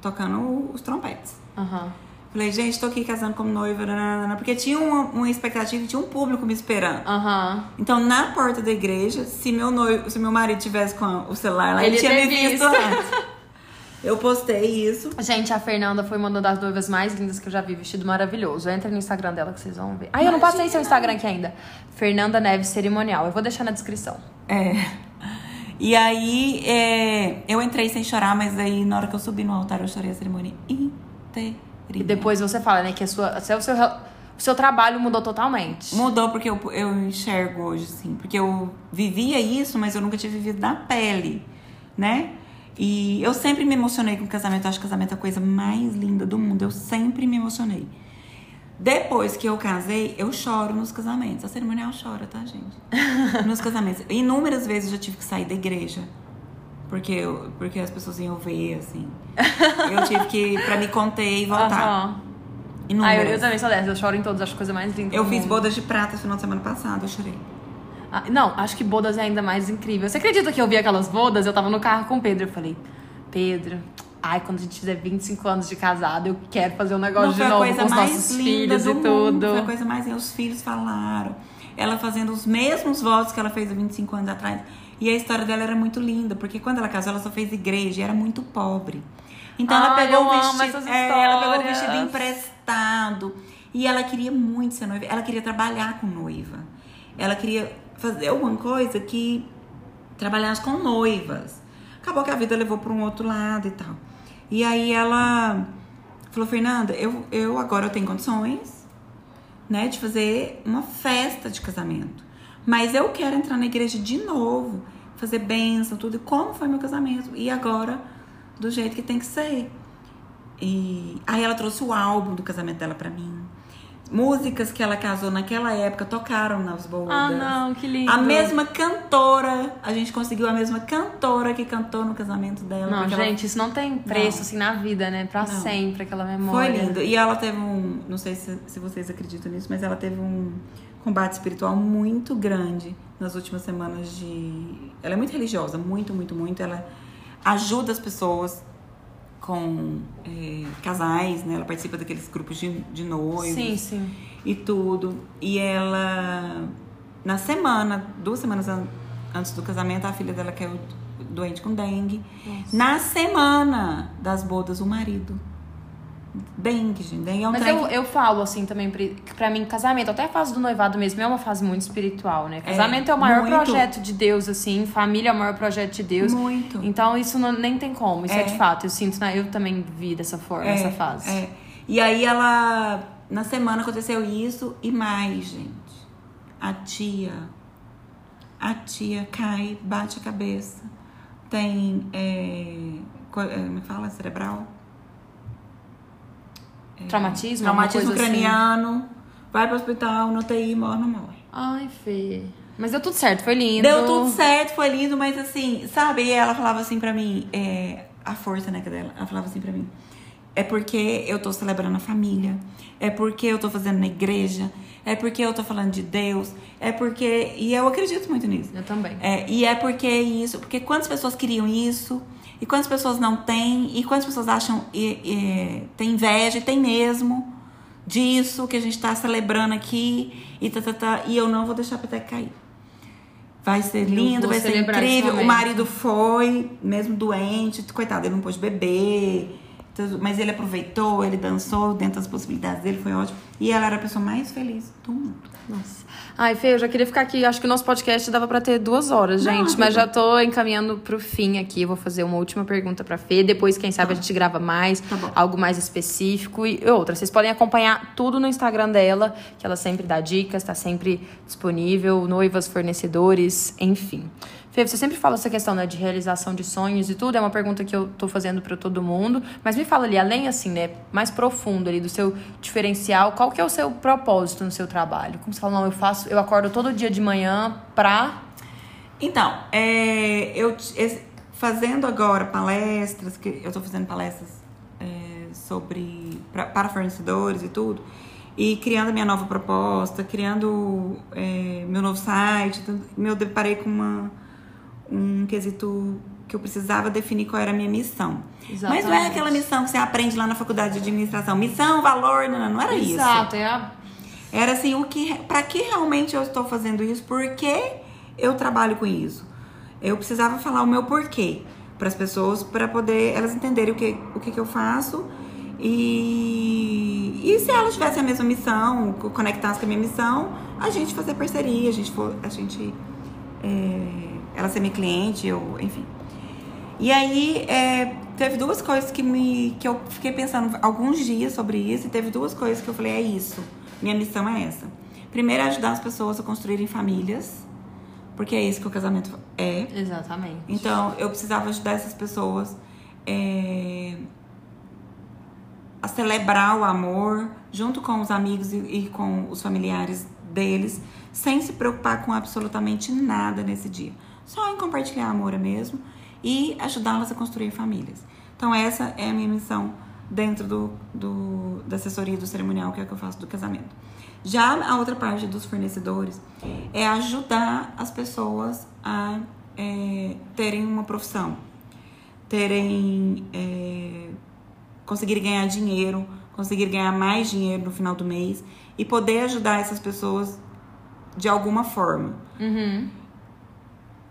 Speaker 2: tocando os trompetes.
Speaker 1: Aham.
Speaker 2: Falei, gente, tô aqui casando como noiva, nananana, porque tinha uma, uma expectativa, tinha um público me esperando.
Speaker 1: Aham.
Speaker 2: Então, na porta da igreja, se meu noivo, se meu marido tivesse com o celular lá, ele,
Speaker 1: Ele
Speaker 2: tinha me visto
Speaker 1: visto.
Speaker 2: antes. Eu postei isso.
Speaker 1: Gente, a Fernanda foi uma das noivas mais lindas que eu já vi, vestido maravilhoso. Entra no Instagram dela que vocês vão ver. Ai, eu não passei seu Instagram aqui ainda. Fernanda Neves Cerimonial. Eu vou deixar na descrição.
Speaker 2: É. E aí, é, eu entrei sem chorar, mas aí na hora que eu subi no altar, eu chorei a cerimônia inteira.
Speaker 1: E depois você fala, né, que a sua, o, seu, o seu trabalho mudou totalmente.
Speaker 2: Mudou porque eu, eu enxergo hoje, assim. Porque eu vivia isso, mas eu nunca tinha vivido na pele, né? E eu sempre me emocionei com casamento. Eu acho que casamento é a coisa mais linda do mundo. Eu sempre me emocionei. Depois que eu casei, eu choro nos casamentos. A cerimonial chora, tá, gente? nos casamentos. Inúmeras vezes eu já tive que sair da igreja. Porque, eu, porque as pessoas iam ver, assim. Eu tive que ir pra me conter e voltar.
Speaker 1: Aham. Ah, eu, eu também sou dessa. Eu choro em todas. Acho a coisa mais linda
Speaker 2: Eu fiz
Speaker 1: mundo.
Speaker 2: bodas de prata no final de semana passado, eu chorei.
Speaker 1: Ah, não, acho que bodas é ainda mais incrível. Você acredita que eu vi aquelas bodas? Eu tava no carro com o Pedro. Eu falei, Pedro, ai, quando a gente fizer 25 anos de casado, eu quero fazer um negócio
Speaker 2: Não,
Speaker 1: de novo com os nossos filhos e
Speaker 2: mundo.
Speaker 1: tudo.
Speaker 2: Foi a coisa mais linda. Os filhos falaram. Ela fazendo os mesmos votos que ela fez há 25 anos atrás. E a história dela era muito linda, porque quando ela casou, ela só fez igreja e era muito pobre. Então ela
Speaker 1: Ai,
Speaker 2: pegou o vestido. é, ela pegou o vestido emprestado. E ela queria muito ser noiva. Ela queria trabalhar com noiva. Ela queria fazer alguma coisa que trabalhasse com noivas. Acabou que a vida levou para um outro lado e tal. E aí ela falou, Fernanda, eu, eu agora eu tenho condições, né, de fazer uma festa de casamento. Mas eu quero entrar na igreja de novo, fazer bênção, tudo. E como foi meu casamento? E agora, do jeito que tem que ser. E aí ela trouxe o álbum do casamento dela pra mim. Músicas que ela casou naquela época tocaram nas bodas.
Speaker 1: Ah, não, que lindo.
Speaker 2: A mesma cantora, a gente conseguiu a mesma cantora que cantou no casamento dela.
Speaker 1: Não,
Speaker 2: porque ela
Speaker 1: gente, isso não tem preço,
Speaker 2: Não.
Speaker 1: assim, na vida, né? Pra
Speaker 2: Não.
Speaker 1: sempre, aquela
Speaker 2: Foi
Speaker 1: memória.
Speaker 2: lindo. E ela teve um. Não sei se, se vocês acreditam nisso, mas ela teve um combate espiritual muito grande nas últimas semanas de. Ela é muito religiosa, muito, muito, muito. Ela ajuda as pessoas com é, casais, né? Ela participa daqueles grupos de, de noivos
Speaker 1: Sim, sim.
Speaker 2: e tudo. E ela, na semana, duas semanas an- antes do casamento, a filha dela caiu doente com dengue. Na semana das bodas, o marido. Dengue, gente. Dengue é um
Speaker 1: Mas eu,
Speaker 2: que-
Speaker 1: eu falo, assim, também, pra mim, casamento, até a fase do noivado mesmo, é uma fase muito espiritual, né? Casamento é, o maior
Speaker 2: muito.
Speaker 1: projeto de Deus, assim, família é o maior projeto de Deus.
Speaker 2: Muito.
Speaker 1: Então, isso não, nem tem como, isso é.
Speaker 2: É.
Speaker 1: de fato. Eu sinto? Eu também vi dessa forma,
Speaker 2: É,
Speaker 1: essa fase.
Speaker 2: é. E aí ela. Na semana aconteceu isso e mais, gente. A tia. A tia cai, bate a cabeça. Tem. É, é, é que fala? Cerebral?
Speaker 1: Traumatismo? alguma
Speaker 2: Traumatismo
Speaker 1: coisa assim?
Speaker 2: craniano. Vai pro hospital, no TI, morre, não morre.
Speaker 1: Ai, Fê. Mas deu tudo certo, foi lindo.
Speaker 2: Deu tudo certo, foi lindo, mas assim, sabe? E ela falava assim pra mim, é, a força, né, que dela, ela falava assim pra mim. É porque eu tô celebrando a família, é porque eu tô fazendo na igreja, é porque eu tô falando de Deus, é porque. E eu acredito muito nisso.
Speaker 1: Eu também.
Speaker 2: É, e é porque isso, porque quantas pessoas queriam isso, e quantas pessoas não têm, e quantas pessoas acham e, e, tem inveja, e tem mesmo disso que a gente tá celebrando aqui, e tá, tá, tá, e eu não vou deixar a peteca cair. vai ser lindo, vai ser incrível. O marido foi, mesmo doente, coitado, ele não pôde beber. Mas ele aproveitou, ele dançou dentro das possibilidades dele, foi ótimo. E ela era a pessoa mais feliz do mundo.
Speaker 1: Nossa. Ai, Fê, eu já queria ficar aqui. Acho que o nosso podcast dava pra ter duas horas,
Speaker 2: Não,
Speaker 1: gente.
Speaker 2: tudo
Speaker 1: mas já tô encaminhando pro fim aqui. Vou fazer uma última pergunta pra Fê. Depois, quem sabe, a gente grava mais.
Speaker 2: Tá.
Speaker 1: Algo mais específico. E outra, vocês podem acompanhar tudo no Instagram dela, que ela sempre dá dicas, tá sempre disponível. Noivas, fornecedores, enfim. Fê, você sempre fala essa questão né, de realização de sonhos e tudo. É uma pergunta que eu tô fazendo pra todo mundo. Mas me fala ali, além assim, né, mais profundo ali do seu diferencial, qual que é o seu propósito no seu trabalho? Como você fala, não, eu faço, eu acordo todo dia de manhã pra.
Speaker 2: Então, é, eu fazendo agora palestras, que eu tô fazendo palestras é, sobre pra- para fornecedores e tudo, e criando minha nova proposta, criando é, meu novo site, eu deparei com uma, um quesito que eu precisava definir qual era a minha missão. Mas não é
Speaker 1: Exatamente.
Speaker 2: aquela missão que você aprende lá na faculdade de administração. Missão, valor, não, não, era isso.
Speaker 1: Exato, é a.
Speaker 2: Era assim, o que, para que realmente eu estou fazendo isso? Por que eu trabalho com isso? Eu precisava falar o meu porquê para as pessoas, para poder elas entenderem o que, o que, que eu faço e, e se elas tivessem a mesma missão, co- conectassem com a minha missão, a gente fazer parceria, a gente for, a gente é, ela ser minha cliente, eu, enfim. E aí, é, teve duas coisas que, me, que eu fiquei pensando alguns dias sobre isso, e teve duas coisas que eu falei: é isso, minha missão é essa. Primeiro, é ajudar as pessoas a construírem famílias, porque é isso que o casamento é.
Speaker 1: Exatamente.
Speaker 2: Então, eu precisava ajudar essas pessoas é, a celebrar o amor junto com os amigos e, e com os familiares deles, sem se preocupar com absolutamente nada nesse dia. Só em compartilhar amor mesmo e ajudá-las a construir famílias. Então, essa é a minha missão dentro do, do, da assessoria do cerimonial, que é o que eu faço do casamento. Já a outra parte dos fornecedores é ajudar as pessoas a é, terem uma profissão, terem é, conseguir ganhar dinheiro, conseguir ganhar mais dinheiro no final do mês e poder ajudar essas pessoas de alguma forma.
Speaker 1: Uhum.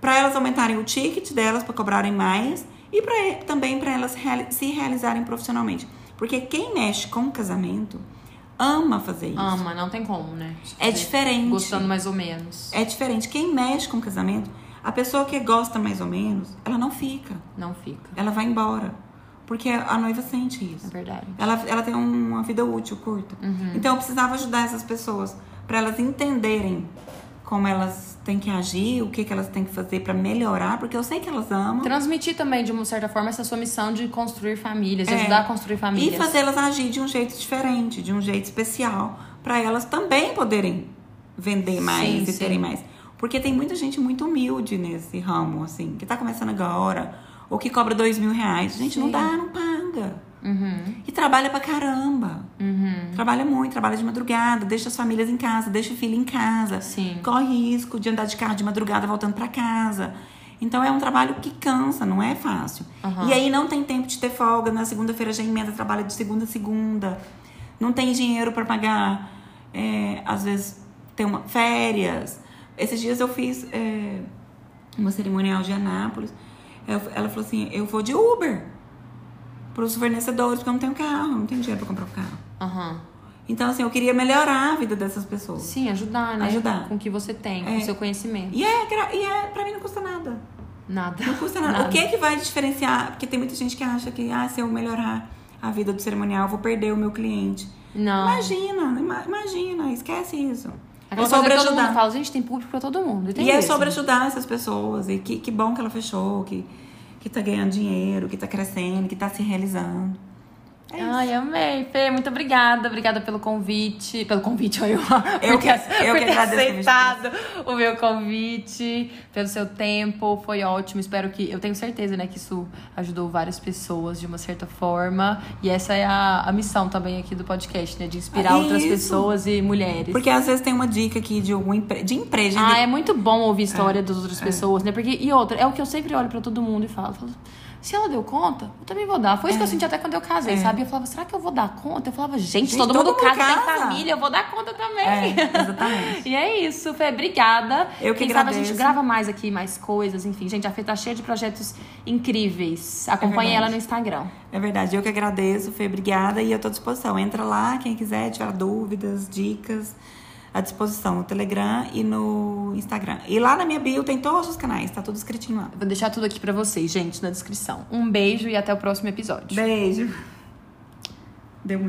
Speaker 2: Para elas aumentarem o ticket delas, para cobrarem mais e pra, também para elas reali- se realizarem profissionalmente. Porque quem mexe com casamento ama fazer isso.
Speaker 1: Ama, não tem como, né?
Speaker 2: É diferente.
Speaker 1: Gostando mais ou menos.
Speaker 2: É diferente. Quem mexe com casamento, a pessoa que gosta mais ou menos, ela não fica.
Speaker 1: Não fica.
Speaker 2: Ela vai embora. Porque a noiva sente
Speaker 1: É
Speaker 2: isso.
Speaker 1: verdade.
Speaker 2: Ela, ela tem uma vida útil curta. Então eu precisava ajudar essas pessoas para elas entenderem como elas têm que agir, o que, que elas têm que fazer para melhorar, porque eu sei que elas amam.
Speaker 1: Transmitir também, de uma certa forma, essa sua missão de construir famílias, de
Speaker 2: É.
Speaker 1: ajudar a construir famílias.
Speaker 2: E fazê-las agir de um jeito diferente, de um jeito especial, para elas também poderem vender mais
Speaker 1: Sim,
Speaker 2: e
Speaker 1: sim.
Speaker 2: terem mais. Porque tem muita gente muito humilde nesse ramo, assim, que tá começando agora, ou que cobra dois mil reais. Gente, não
Speaker 1: Sim.
Speaker 2: dá, não paga.
Speaker 1: Uhum.
Speaker 2: E trabalha pra caramba.
Speaker 1: Uhum.
Speaker 2: Trabalha muito, trabalha de madrugada, deixa as famílias em casa, deixa o filho em casa.
Speaker 1: Sim.
Speaker 2: Corre risco de andar de carro de madrugada voltando pra casa. Então é um trabalho que cansa, não é fácil.
Speaker 1: Aham.
Speaker 2: E aí não tem tempo de ter folga, na segunda-feira já emenda, trabalha de segunda a segunda. Não tem dinheiro pra pagar, é, às vezes, tem uma, férias. Esses dias eu fiz é, uma cerimonial de Anápolis. Ela falou assim: eu vou de Uber pros fornecedores, porque eu não tenho carro, não tenho dinheiro pra comprar um carro.
Speaker 1: Aham.
Speaker 2: Então, assim, eu queria melhorar a vida dessas pessoas.
Speaker 1: Sim, ajudar, né?
Speaker 2: Ajudar.
Speaker 1: Com o que você tem, com
Speaker 2: É.
Speaker 1: o seu conhecimento.
Speaker 2: E é, e é, pra mim não custa nada.
Speaker 1: Nada.
Speaker 2: Não custa nada. O que é que vai diferenciar? Porque tem muita gente que acha que, ah, se eu melhorar a vida do cerimonial, eu vou perder o meu cliente.
Speaker 1: Não.
Speaker 2: Imagina, ima- imagina, esquece isso.
Speaker 1: Aquela
Speaker 2: é sobre ajudar.
Speaker 1: fala, gente, tem público pra todo mundo. tem
Speaker 2: E é sobre ajudar essas pessoas. E que, que bom que ela fechou, que, que tá ganhando dinheiro, que tá crescendo, que tá se realizando. É isso.
Speaker 1: Ai, amei, Fê. Muito obrigada. Obrigada pelo convite. Pelo convite, olha eu.
Speaker 2: Eu que- eu
Speaker 1: por
Speaker 2: que
Speaker 1: ter
Speaker 2: agradeço
Speaker 1: aceitado o meu convite, pelo seu tempo. Foi ótimo. Espero que. Eu tenho certeza, né, que isso ajudou várias pessoas de uma certa forma. E essa é a, a missão também aqui do podcast, né? De inspirar
Speaker 2: Ah,
Speaker 1: outras
Speaker 2: isso.
Speaker 1: pessoas e mulheres.
Speaker 2: Porque às vezes tem uma dica aqui de algum empre... de empresa.
Speaker 1: Ah, é muito bom ouvir história das outras pessoas, né? Porque, e outra, é o que eu sempre olho pra todo mundo e falo. falo, Se ela deu conta, eu também vou dar. Foi isso que eu
Speaker 2: É.
Speaker 1: senti até quando eu casei,
Speaker 2: É.
Speaker 1: sabe? Eu falava, será que eu vou dar conta? Eu falava, gente,
Speaker 2: Gente,
Speaker 1: todo,
Speaker 2: todo
Speaker 1: mundo
Speaker 2: mundo
Speaker 1: casa, tem
Speaker 2: casa.
Speaker 1: família, eu vou dar conta também.
Speaker 2: É, exatamente.
Speaker 1: E é isso, Fê. Obrigada.
Speaker 2: Eu que
Speaker 1: Quem sabe a gente
Speaker 2: agradeço.
Speaker 1: grava mais aqui, mais coisas, enfim. Gente, a Fê tá cheia de projetos incríveis. Acompanhe
Speaker 2: verdade.
Speaker 1: ela no Instagram.
Speaker 2: É verdade, eu que agradeço, Fê, obrigada e eu tô à disposição. Entra lá, quem quiser tirar dúvidas, dicas, à disposição no Telegram e no Instagram. E lá na minha bio tem todos os canais, tá tudo escritinho lá.
Speaker 1: Vou deixar tudo aqui pra vocês, gente, na descrição. Um beijo e até o próximo episódio.
Speaker 2: Beijo. Deu muito